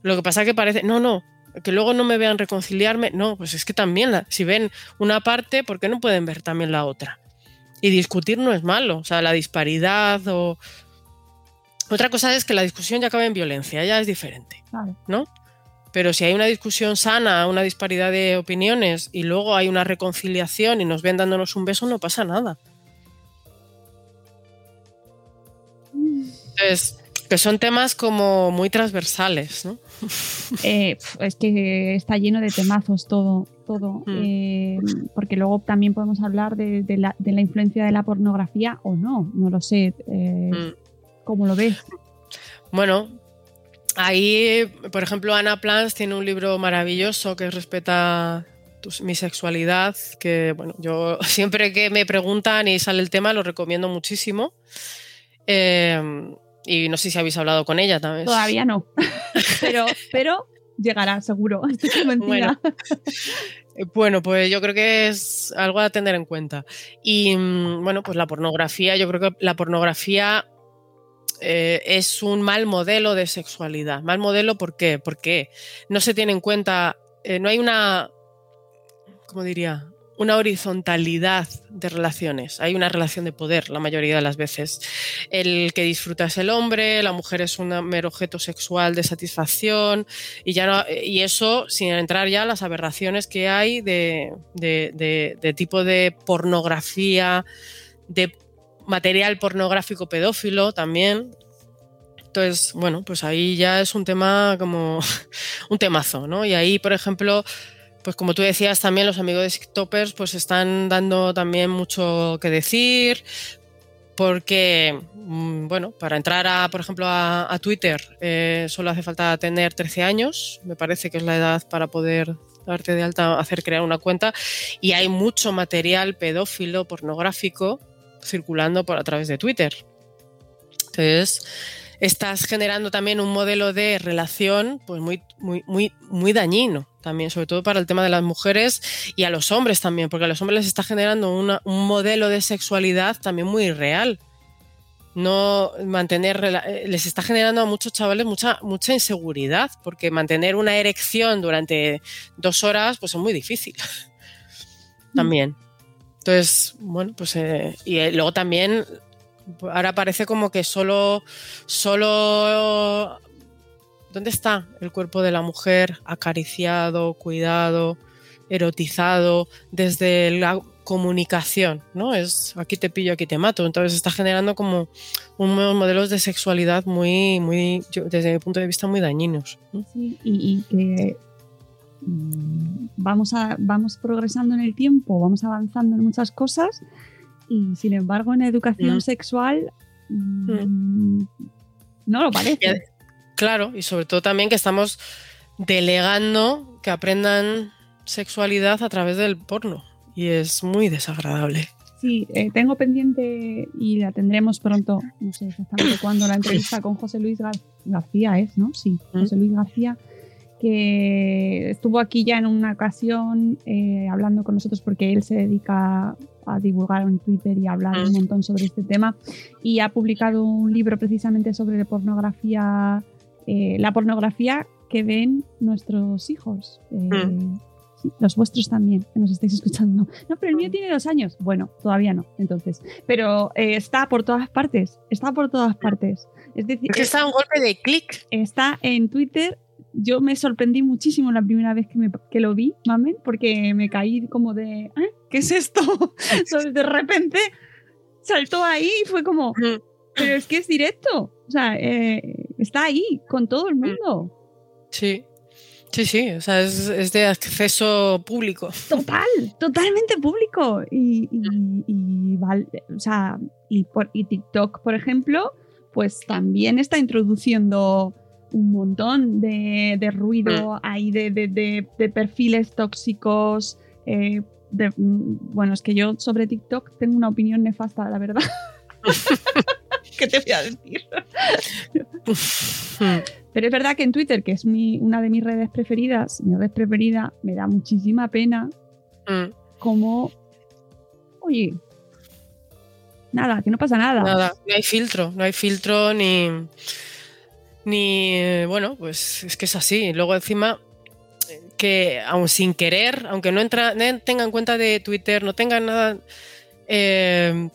Lo que pasa que parece, no, no, que luego no me vean reconciliarme, no, pues es que también, la- si ven una parte, ¿por qué no pueden ver también la otra? Y discutir no es malo, o sea, la disparidad o... Otra cosa es que la discusión ya acabe en violencia, ya es diferente. ¿no? Pero si hay una discusión sana, una disparidad de opiniones y luego hay una reconciliación y nos ven dándonos un beso, no pasa nada. Entonces, que son temas como muy transversales, ¿no? [LAUGHS] Eh, es que está lleno de temazos todo, todo. Mm. Eh, porque luego también podemos hablar de, de la, de la influencia de la pornografía o no, no lo sé. Eh, Mm. ¿Cómo lo ves? Bueno, ahí, por ejemplo, Ana Plans tiene un libro maravilloso que respeta tu- mi sexualidad, que bueno, yo [LAUGHS] siempre que me preguntan y sale el tema lo recomiendo muchísimo. Eh, y no sé si habéis hablado con ella también. Todavía no. [LAUGHS] pero, pero llegará, seguro. [LAUGHS] Eh, Bueno, pues yo creo que es algo a tener en cuenta. Y mm, bueno, pues la pornografía, yo creo que la pornografía eh, es un mal modelo de sexualidad. Mal modelo, ¿por qué? Porque no se tiene en cuenta, eh, no hay una, ¿cómo diría? Una horizontalidad de relaciones. Hay una relación de poder la mayoría de las veces. El que disfruta es el hombre, la mujer es un mero objeto sexual de satisfacción y, ya no- y eso sin entrar ya a las aberraciones que hay de, de- de- de tipo de pornografía, de material pornográfico pedófilo también. Entonces, bueno, pues ahí ya es un tema como [LAUGHS] un temazo, ¿no? Y ahí, por ejemplo, pues como tú decías también, los amigos de TikTokers pues están dando también mucho que decir, porque, mm, bueno, para entrar a, por ejemplo, a, a Twitter eh, solo hace falta tener 13 años, me parece que es la edad para poder darte de alta, hacer crear una cuenta, y hay mucho material pedófilo, pornográfico, circulando por a través de Twitter. Entonces, estás generando también un modelo de relación pues muy, muy, muy, muy dañino también, sobre todo para el tema de las mujeres y a los hombres también, porque a los hombres les está generando un modelo de sexualidad también muy irreal. No mantener, eh, les está generando a muchos chavales mucha, mucha inseguridad, porque mantener una erección durante dos horas pues es muy difícil [LAUGHS] también. Entonces, bueno, pues eh, y eh, luego también ahora parece como que solo solo ¿dónde está el cuerpo de la mujer acariciado, cuidado, erotizado desde la comunicación, ¿no? Es aquí te pillo, aquí te mato. Entonces está generando como unos modelos de sexualidad muy muy desde mi punto de vista muy dañinos. ¿no? Sí, y, que vamos, a, vamos progresando en el tiempo, vamos avanzando en muchas cosas y sin embargo en educación Mm. sexual mm, no lo parece. Claro, y sobre todo también que estamos delegando que aprendan sexualidad a través del porno. Y es muy desagradable. Sí, eh, tengo pendiente y la tendremos pronto, no sé exactamente cuándo, la [COUGHS] entrevista con José Luis Gar- García, ¿es? ¿No? Sí, Mm. José Luis García, que estuvo aquí ya en una ocasión eh, hablando con nosotros porque él se dedica a divulgar en Twitter y a hablar un Mm. montón sobre este tema y ha publicado un libro precisamente sobre pornografía, eh, la pornografía que ven nuestros hijos. eh, Mm. sí, los vuestros también, que nos estáis escuchando. No, pero el mío tiene dos años. Bueno, todavía no, entonces. Pero está por todas partes. Está por todas partes. Es decir, Es que está un golpe de clic. está en Twitter. Yo me sorprendí muchísimo la primera vez que, me- que lo vi, mamen, porque me caí como de, ¿eh? ¿qué es esto? [LAUGHS] De repente saltó ahí y fue como, pero es que es directo. O sea, eh, está ahí con todo el mundo. Sí. Sí, sí, o sea, es, es de acceso público. Total, totalmente público. Y, y- y val- o sea, y, por, y TikTok, por ejemplo, pues también está introduciendo un montón de, de ruido ahí, de, de- de- de perfiles tóxicos. eh, de- mm, bueno, es que yo sobre TikTok tengo una opinión nefasta, la verdad. [LAUGHS] ¿Qué te voy a decir? [LAUGHS] Pero es verdad que en Twitter, que es mi- una de mis redes preferidas, mi red preferida, me da muchísima pena Mm, como, oye, nada, que no pasa nada. Nada, no hay filtro, no hay filtro ni. Ni. Bueno, pues es que es así. Luego encima. Que aun sin querer, aunque no, entra, no tengan cuenta de Twitter, no tengan nada. eh,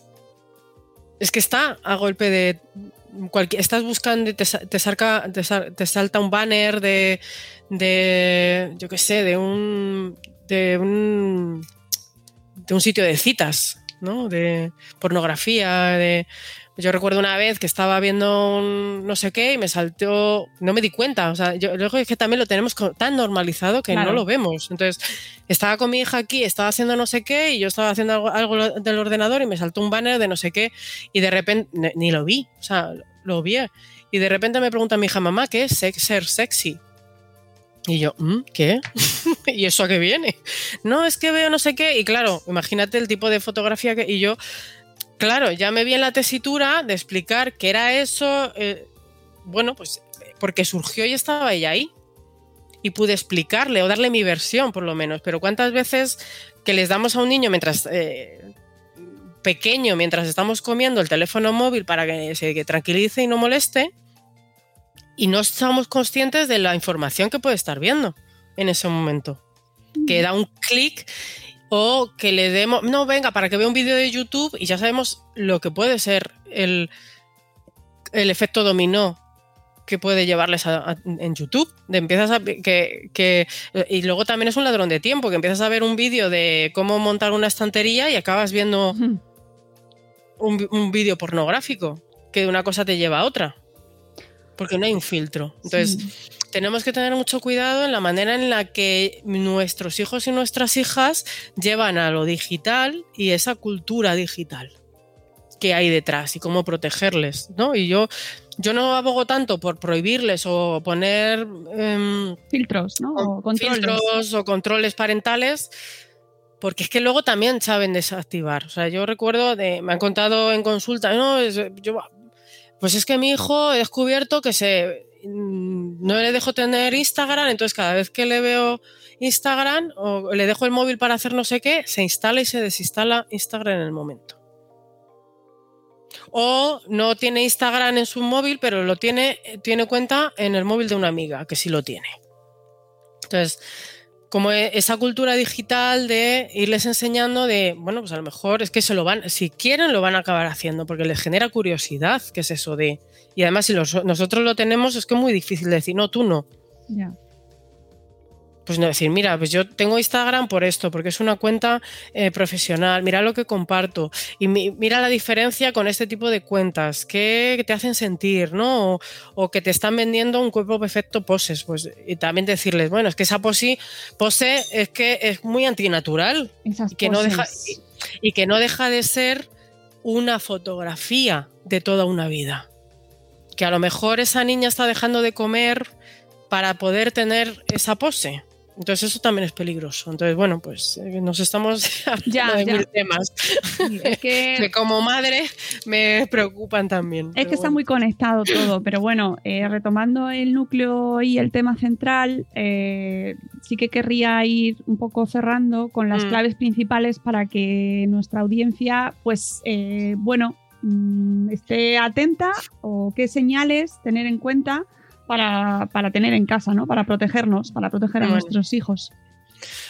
es que está a golpe de. cualquier- estás buscando te, te, te salta un banner de. de. yo qué sé, de un. de un. de un sitio de citas, ¿no? De pornografía, de... Yo recuerdo una vez que estaba viendo un no sé qué y me saltó, no me di cuenta, o sea, yo luego es que también lo tenemos tan normalizado que Claro. no lo vemos. Entonces, estaba con mi hija aquí, estaba haciendo no sé qué y yo estaba haciendo algo, algo del ordenador y me saltó un banner de no sé qué y de repente ni, lo vi, o sea, lo vi y de repente me pregunta mi hija, mamá, ¿qué es ser sexy? Y yo, "¿Mm? ¿qué? [LAUGHS] ¿Y eso a qué viene? No, es que veo no sé qué. Y claro, imagínate el tipo de fotografía que. Y yo, claro, ya me vi en la tesitura de explicar qué era eso. eh, bueno, pues porque surgió y estaba ella ahí. Y pude explicarle o darle mi versión, por lo menos. Pero ¿cuántas veces que les damos a un niño mientras. eh, pequeño, mientras estamos comiendo el teléfono móvil para que se tranquilice y no moleste? Y no estamos conscientes de la información que puede estar viendo en ese momento. Que da un clic o que le demos, no, venga, para que vea un vídeo de YouTube y ya sabemos lo que puede ser el, el efecto dominó que puede llevarles a- a- en YouTube. De empiezas a que, que- y luego también es un ladrón de tiempo, que empiezas a ver un vídeo de cómo montar una estantería y acabas viendo un, un vídeo pornográfico, que de una cosa te lleva a otra. Porque no hay un filtro. Entonces, Sí. Tenemos que tener mucho cuidado en la manera en la que nuestros hijos y nuestras hijas llevan a lo digital y esa cultura digital que hay detrás y cómo protegerles, ¿no? Y yo, yo no abogo tanto por prohibirles o poner em, Filtros, ¿no? O controles. filtros o controles parentales, porque es que luego también saben desactivar. O sea, yo recuerdo, de, me han contado en consulta, no, es- yo, pues es que mi hijo he descubierto que se no le dejo tener Instagram, entonces cada vez que le veo Instagram o le dejo el móvil para hacer no sé qué, se instala y se desinstala Instagram en el momento. O no tiene Instagram en su móvil, pero lo tiene, tiene cuenta en el móvil de una amiga, que sí lo tiene. Entonces, como e- esa cultura digital de irles enseñando de, bueno, pues a lo mejor es que se lo van, si quieren lo van a acabar haciendo, porque les genera curiosidad, que es eso de... Y además si los- nosotros lo tenemos es que es muy difícil decir, no, tú no. Pues no decir, mira, pues yo tengo Instagram por esto, porque es una cuenta eh, profesional, mira lo que comparto y mi- mira la diferencia con este tipo de cuentas, qué te hacen sentir, ¿no? O, o que te están vendiendo un cuerpo perfecto poses, pues y también decirles, bueno, es que esa posi- pose es que es muy antinatural Esas y que no deja y que no deja de ser una fotografía de toda una vida. Que a lo mejor esa niña está dejando de comer para poder tener esa pose. Entonces eso también es peligroso. Entonces, bueno, pues eh, nos estamos [LAUGHS] hablando Ya, de ya. mil temas es que [LAUGHS] que, como madre me preocupan también. es que está muy conectado todo, pero bueno, eh, retomando el núcleo y el tema central, eh, sí que querría ir un poco cerrando con las Mm. claves principales para que nuestra audiencia, pues, bueno, mm, esté atenta o qué señales tener en cuenta para, para tener en casa, ¿no? Para protegernos, para proteger a Bueno. nuestros hijos.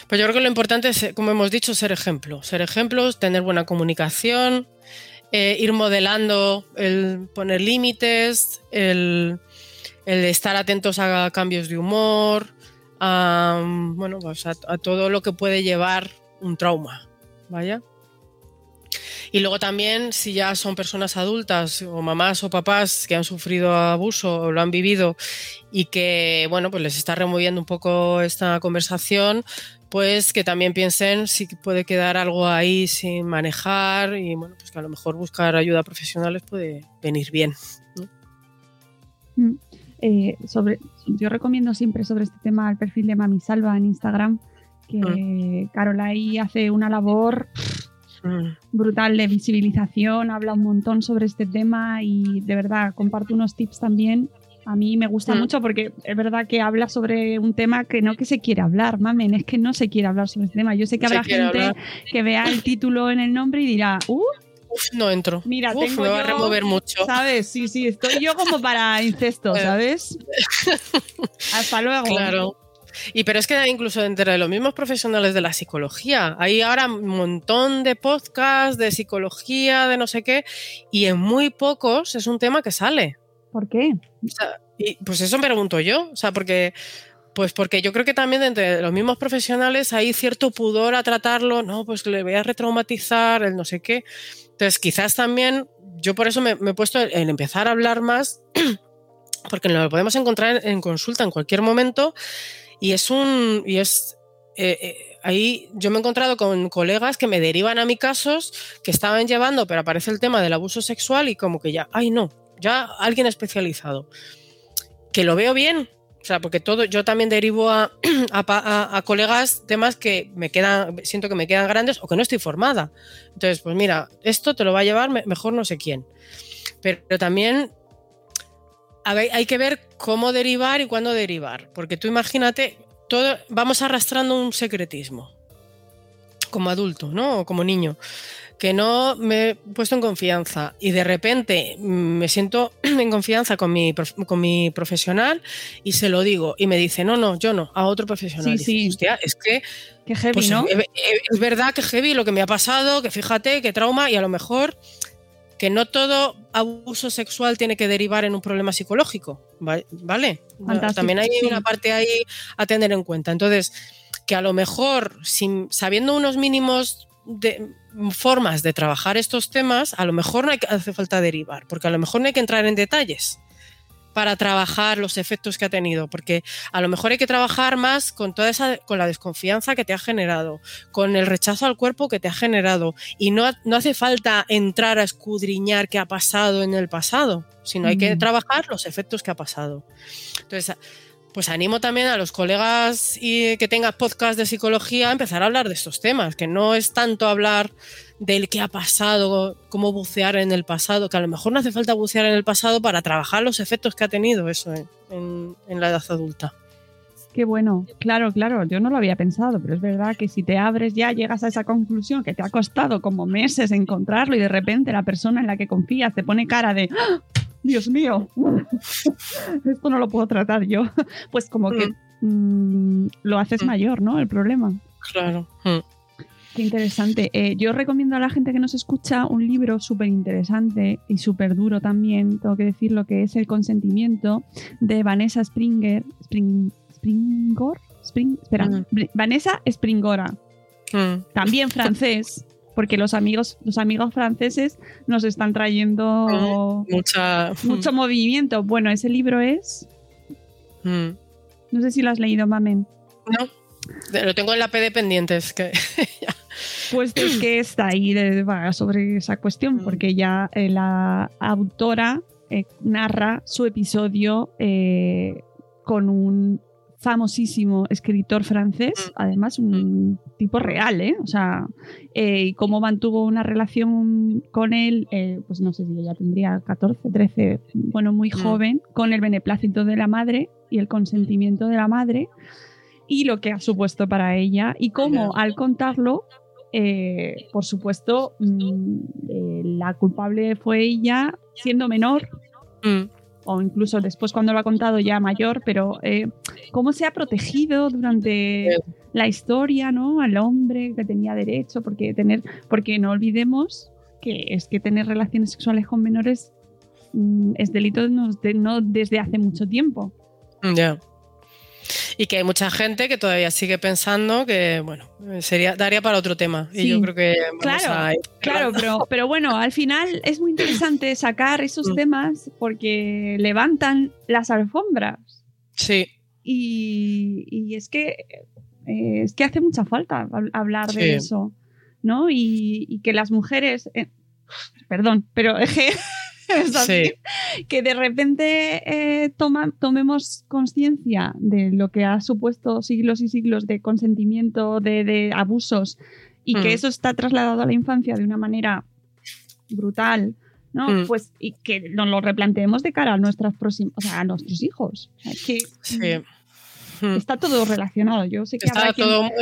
Pues yo creo que lo importante es, como hemos dicho, ser ejemplo. Ser ejemplos, tener buena comunicación, eh, ir modelando, el poner límites, el, el estar atentos a cambios de humor, a, bueno, pues a, a todo lo que puede llevar un trauma. Vaya. Y luego también, si ya son personas adultas o mamás o papás que han sufrido abuso o lo han vivido y que, bueno, pues les está removiendo un poco esta conversación, pues que también piensen si puede quedar algo ahí sin manejar y, bueno, pues que a lo mejor buscar ayuda profesional les puede venir bien. Mm. Eh, sobre, yo recomiendo siempre sobre este tema el perfil de Mami Salva en Instagram, que. Carola ahí hace una labor. Brutal de visibilización, habla un montón sobre este tema y de verdad comparte unos tips también. A mí me gusta Mm. mucho porque es verdad que habla sobre un tema que no que se quiere hablar, mamen, es que no se quiere hablar sobre este tema. Yo sé que habrá gente hablar. que vea el título en el nombre y dirá, uh, Uf, no entro. Mira, Uf, tengo me va a yo- remover mucho. ¿sabes? Sí, sí, estoy yo como para incesto, [LAUGHS] ¿sabes? [LAUGHS] Hasta luego. Claro. Y pero es que incluso entre los mismos profesionales de la psicología, hay ahora un montón de podcasts de psicología, de no sé qué, y en muy pocos es un tema que sale. ¿Por qué? O sea, y pues eso me pregunto yo, o sea, porque pues porque yo creo que también entre los mismos profesionales hay cierto pudor a tratarlo, no, pues le voy a retraumatizar, el no sé qué. Entonces, quizás también, yo por eso me, me he puesto en empezar a hablar más, [CLEARS THROAT] porque lo podemos encontrar en, en consulta en cualquier momento, y es un. Y es. eh, eh, ahí yo me he encontrado con colegas que me derivan a mí casos que estaban llevando, pero aparece el tema del abuso sexual y como que ya, ay no, ya alguien especializado. Que lo veo bien, O sea, porque todo, yo también derivo a, [CLEARS THROAT] a, a, a, colegas temas que me quedan, siento que me quedan grandes o que no estoy formada. Entonces, pues mira, esto te lo va a llevar mejor no sé quién. Pero, pero también ver, hay que ver cómo derivar y cuándo derivar. Porque tú imagínate, todo, vamos arrastrando un secretismo como adulto, ¿no? O como niño que no me he puesto en confianza y de repente me siento [CLEARS THROAT] en confianza con mi, con mi profesional y se lo digo y me dice, no, no, yo no, a otro profesional. Sí, sí. Hostia, es que... Qué heavy, pues, ¿no? Es, es verdad que heavy lo que me ha pasado, que fíjate, que trauma y a lo mejor que no todo abuso sexual tiene que derivar en un problema psicológico, ¿vale? Fantástico, También hay una parte ahí a tener en cuenta. Entonces, que a lo mejor, sin, sabiendo unos mínimos de formas de trabajar estos temas, a lo mejor no hay hace falta derivar, porque a lo mejor no hay que entrar en detalles para trabajar los efectos que ha tenido, porque a lo mejor hay que trabajar más con toda esa, con la desconfianza que te ha generado, con el rechazo al cuerpo que te ha generado, y no, no hace falta entrar a escudriñar qué ha pasado en el pasado, sino hay que trabajar los efectos que ha pasado. Entonces, pues animo también a los colegas y que tengan podcast de psicología a empezar a hablar de estos temas, que no es tanto hablar del qué ha pasado, cómo bucear en el pasado, que a lo mejor no hace falta bucear en el pasado para trabajar los efectos que ha tenido eso en, la edad adulta. Qué bueno, claro, claro, yo no lo había pensado, pero es verdad que si te abres ya llegas a esa conclusión que te ha costado como meses encontrarlo y de repente la persona en la que confías te pone cara de ¡Ah! Dios mío, [LAUGHS] esto no lo puedo tratar yo. [LAUGHS] Pues como que mm, lo haces Mm. mayor, ¿no? El problema. Claro. Mm. Qué interesante. Eh, yo recomiendo a la gente que nos escucha un libro súper interesante y súper duro también, tengo que decir lo que es El consentimiento de Vanessa Springer. Spring, Springor? Spring, espera, Mm. Vanessa Springora, Mm. también francés, porque los amigos, los amigos franceses nos están trayendo Mucha. mucho movimiento. Bueno, ese libro es, Mm. no sé si lo has leído, Mamen. No. Lo tengo en la P de pendientes. Que... [LAUGHS] Pues es que está ahí de- sobre esa cuestión, Mm. porque ya eh, la autora eh, narra su episodio eh, con un famosísimo escritor francés, Mm. además un tipo real, ¿eh? O sea, eh, y cómo mantuvo una relación con él, eh, pues no sé si ya tendría 14, 13, bueno, muy Mm. joven, con el beneplácito de la madre y el consentimiento de la madre y lo que ha supuesto para ella y cómo al contarlo, eh, por supuesto, mm, eh, la culpable fue ella siendo menor Mm. O incluso después cuando lo ha contado ya mayor, pero eh, cómo se ha protegido durante la historia, ¿no? Al hombre que tenía derecho, porque tener, porque no olvidemos que es que tener relaciones sexuales con menores mm, es delito no, de- no desde hace mucho tiempo. Ya. Y que hay mucha gente que todavía sigue pensando que, bueno, sería daría para otro tema. Y yo creo que vamos Claro, a ir Claro, pero, pero bueno, al final es muy interesante sacar esos Mm. temas porque levantan las alfombras. Sí, Y, y es que eh, es que hace mucha falta hab- hablar Sí. de eso, ¿no? Y, y que las mujeres, eh, perdón, pero es que, [LAUGHS] es así, que de repente eh, toma- tomemos conciencia de lo que ha supuesto siglos y siglos de consentimiento, de, de abusos, y que Mm. eso está trasladado a la infancia de una manera brutal. ¿no? Mm. Pues y que nos lo replanteemos de cara a nuestras próximas, o sea, a nuestros hijos. O sea, es que sí. Mm. está todo relacionado. Yo sé que Está habrá quien- todo muy-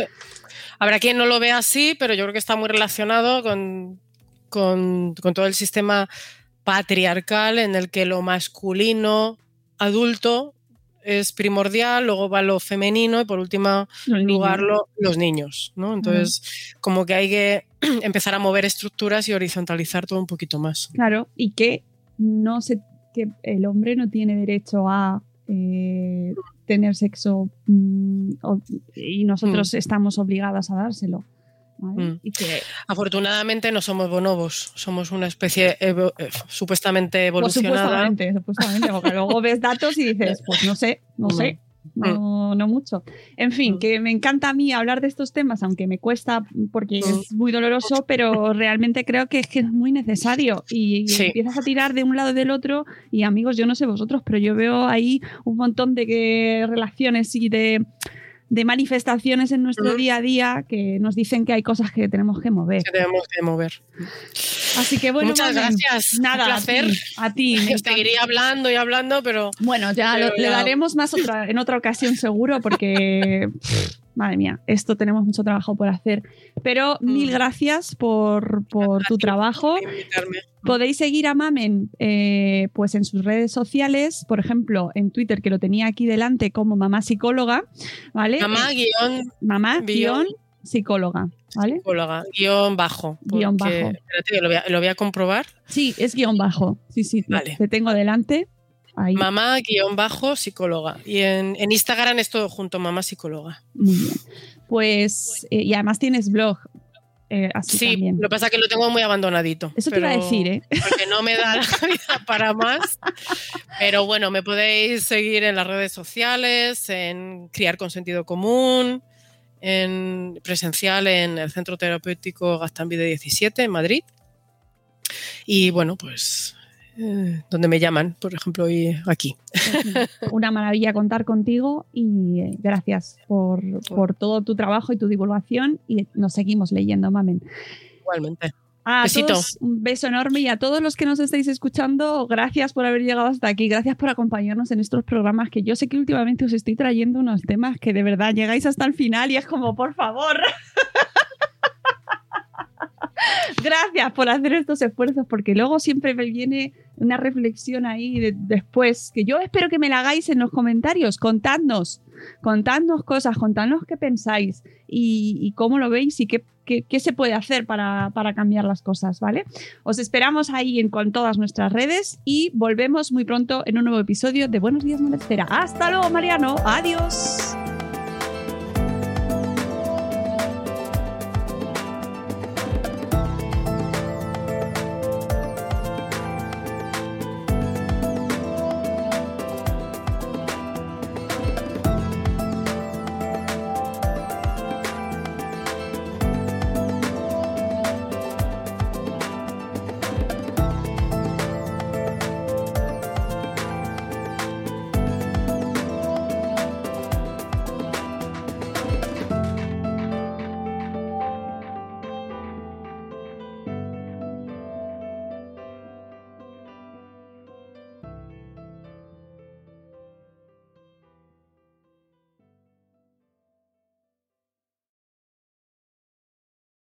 Habrá quien no lo vea así, pero yo creo que está muy relacionado con, con, con todo el sistema patriarcal en el que lo masculino adulto es primordial, luego va lo femenino y por último los niños. lugar lo- los niños, ¿no? Entonces, como que hay que [CLEARS THROAT] empezar a mover estructuras y horizontalizar todo un poquito más. Claro, y que no se, que el hombre no tiene derecho a eh, tener sexo mm, y nosotros estamos obligadas a dárselo. ¿Vale? Mm. Y que Afortunadamente no somos bonobos, somos una especie evo- eh, supuestamente pues, evolucionada. supuestamente, supuestamente, porque luego ves datos y dices, pues no sé, no sé. no, no mucho. En fin, que me encanta a mí hablar de estos temas, aunque me cuesta porque es muy doloroso, pero realmente creo que es que es muy necesario y, y Sí. empiezas a tirar de un lado y del otro y amigos, yo no sé vosotros, pero yo veo ahí un montón de que- relaciones y de, de manifestaciones en nuestro día a día que nos dicen que hay cosas que tenemos que mover. Que tenemos que mover. Así que bueno, Muchas Mamen, gracias. Nada, Un a placer. ti, a ti. [LAUGHS] encanta. seguiría hablando y hablando, pero Bueno, ya Pero lo- le daremos más otra, en otra ocasión seguro porque, [LAUGHS] madre mía, esto tenemos mucho trabajo por hacer. Pero mil Mm. gracias por, por tu trabajo. Podéis seguir a Mamen eh, pues en sus redes sociales, por ejemplo, en Twitter, que lo tenía aquí delante como mamá psicóloga, ¿vale? Mamá guion mamá guión- psicóloga, ¿vale? psicóloga, guion bajo. Guión bajo. Espérate, lo voy, a, lo voy a comprobar. Sí, es guion bajo. Sí, sí, Vale. te tengo delante. Ahí. Mamá guion bajo psicóloga. Y en, en Instagram es todo junto, mamá psicóloga. Muy bien. Pues, eh, y además tienes blog. eh, así Sí, también. lo que pasa es que lo tengo muy abandonadito. Eso te iba a decir, ¿eh? Porque no me da la [LAUGHS] vida para más. Pero bueno, me podéis seguir en las redes sociales, en Criar con Sentido Común, en presencial en el Centro Terapéutico Gastambide 17 en Madrid. Y bueno, pues eh, donde me llaman, por ejemplo, y aquí. [LAUGHS] Una maravilla contar contigo y eh, gracias por, por todo tu trabajo y tu divulgación y nos seguimos leyendo, Mamen. Igualmente. A Besito. todos, un beso enorme y a todos los que nos estáis escuchando, gracias por haber llegado hasta aquí, gracias por acompañarnos en estos programas que yo sé que últimamente os estoy trayendo unos temas que de verdad llegáis hasta el final y es como, por favor. [LAUGHS] [LAUGHS] Gracias por hacer estos esfuerzos, porque luego siempre me viene una reflexión ahí de- después, que yo espero que me la hagáis en los comentarios. Contadnos, contadnos cosas, contadnos qué pensáis y, y cómo lo veis y qué, qué- qué se puede hacer para, para cambiar las cosas, ¿vale? Os esperamos ahí en, con todas nuestras redes y volvemos muy pronto en un nuevo episodio de Buenos Días, Madresfera. Hasta luego, Mariano. Adiós.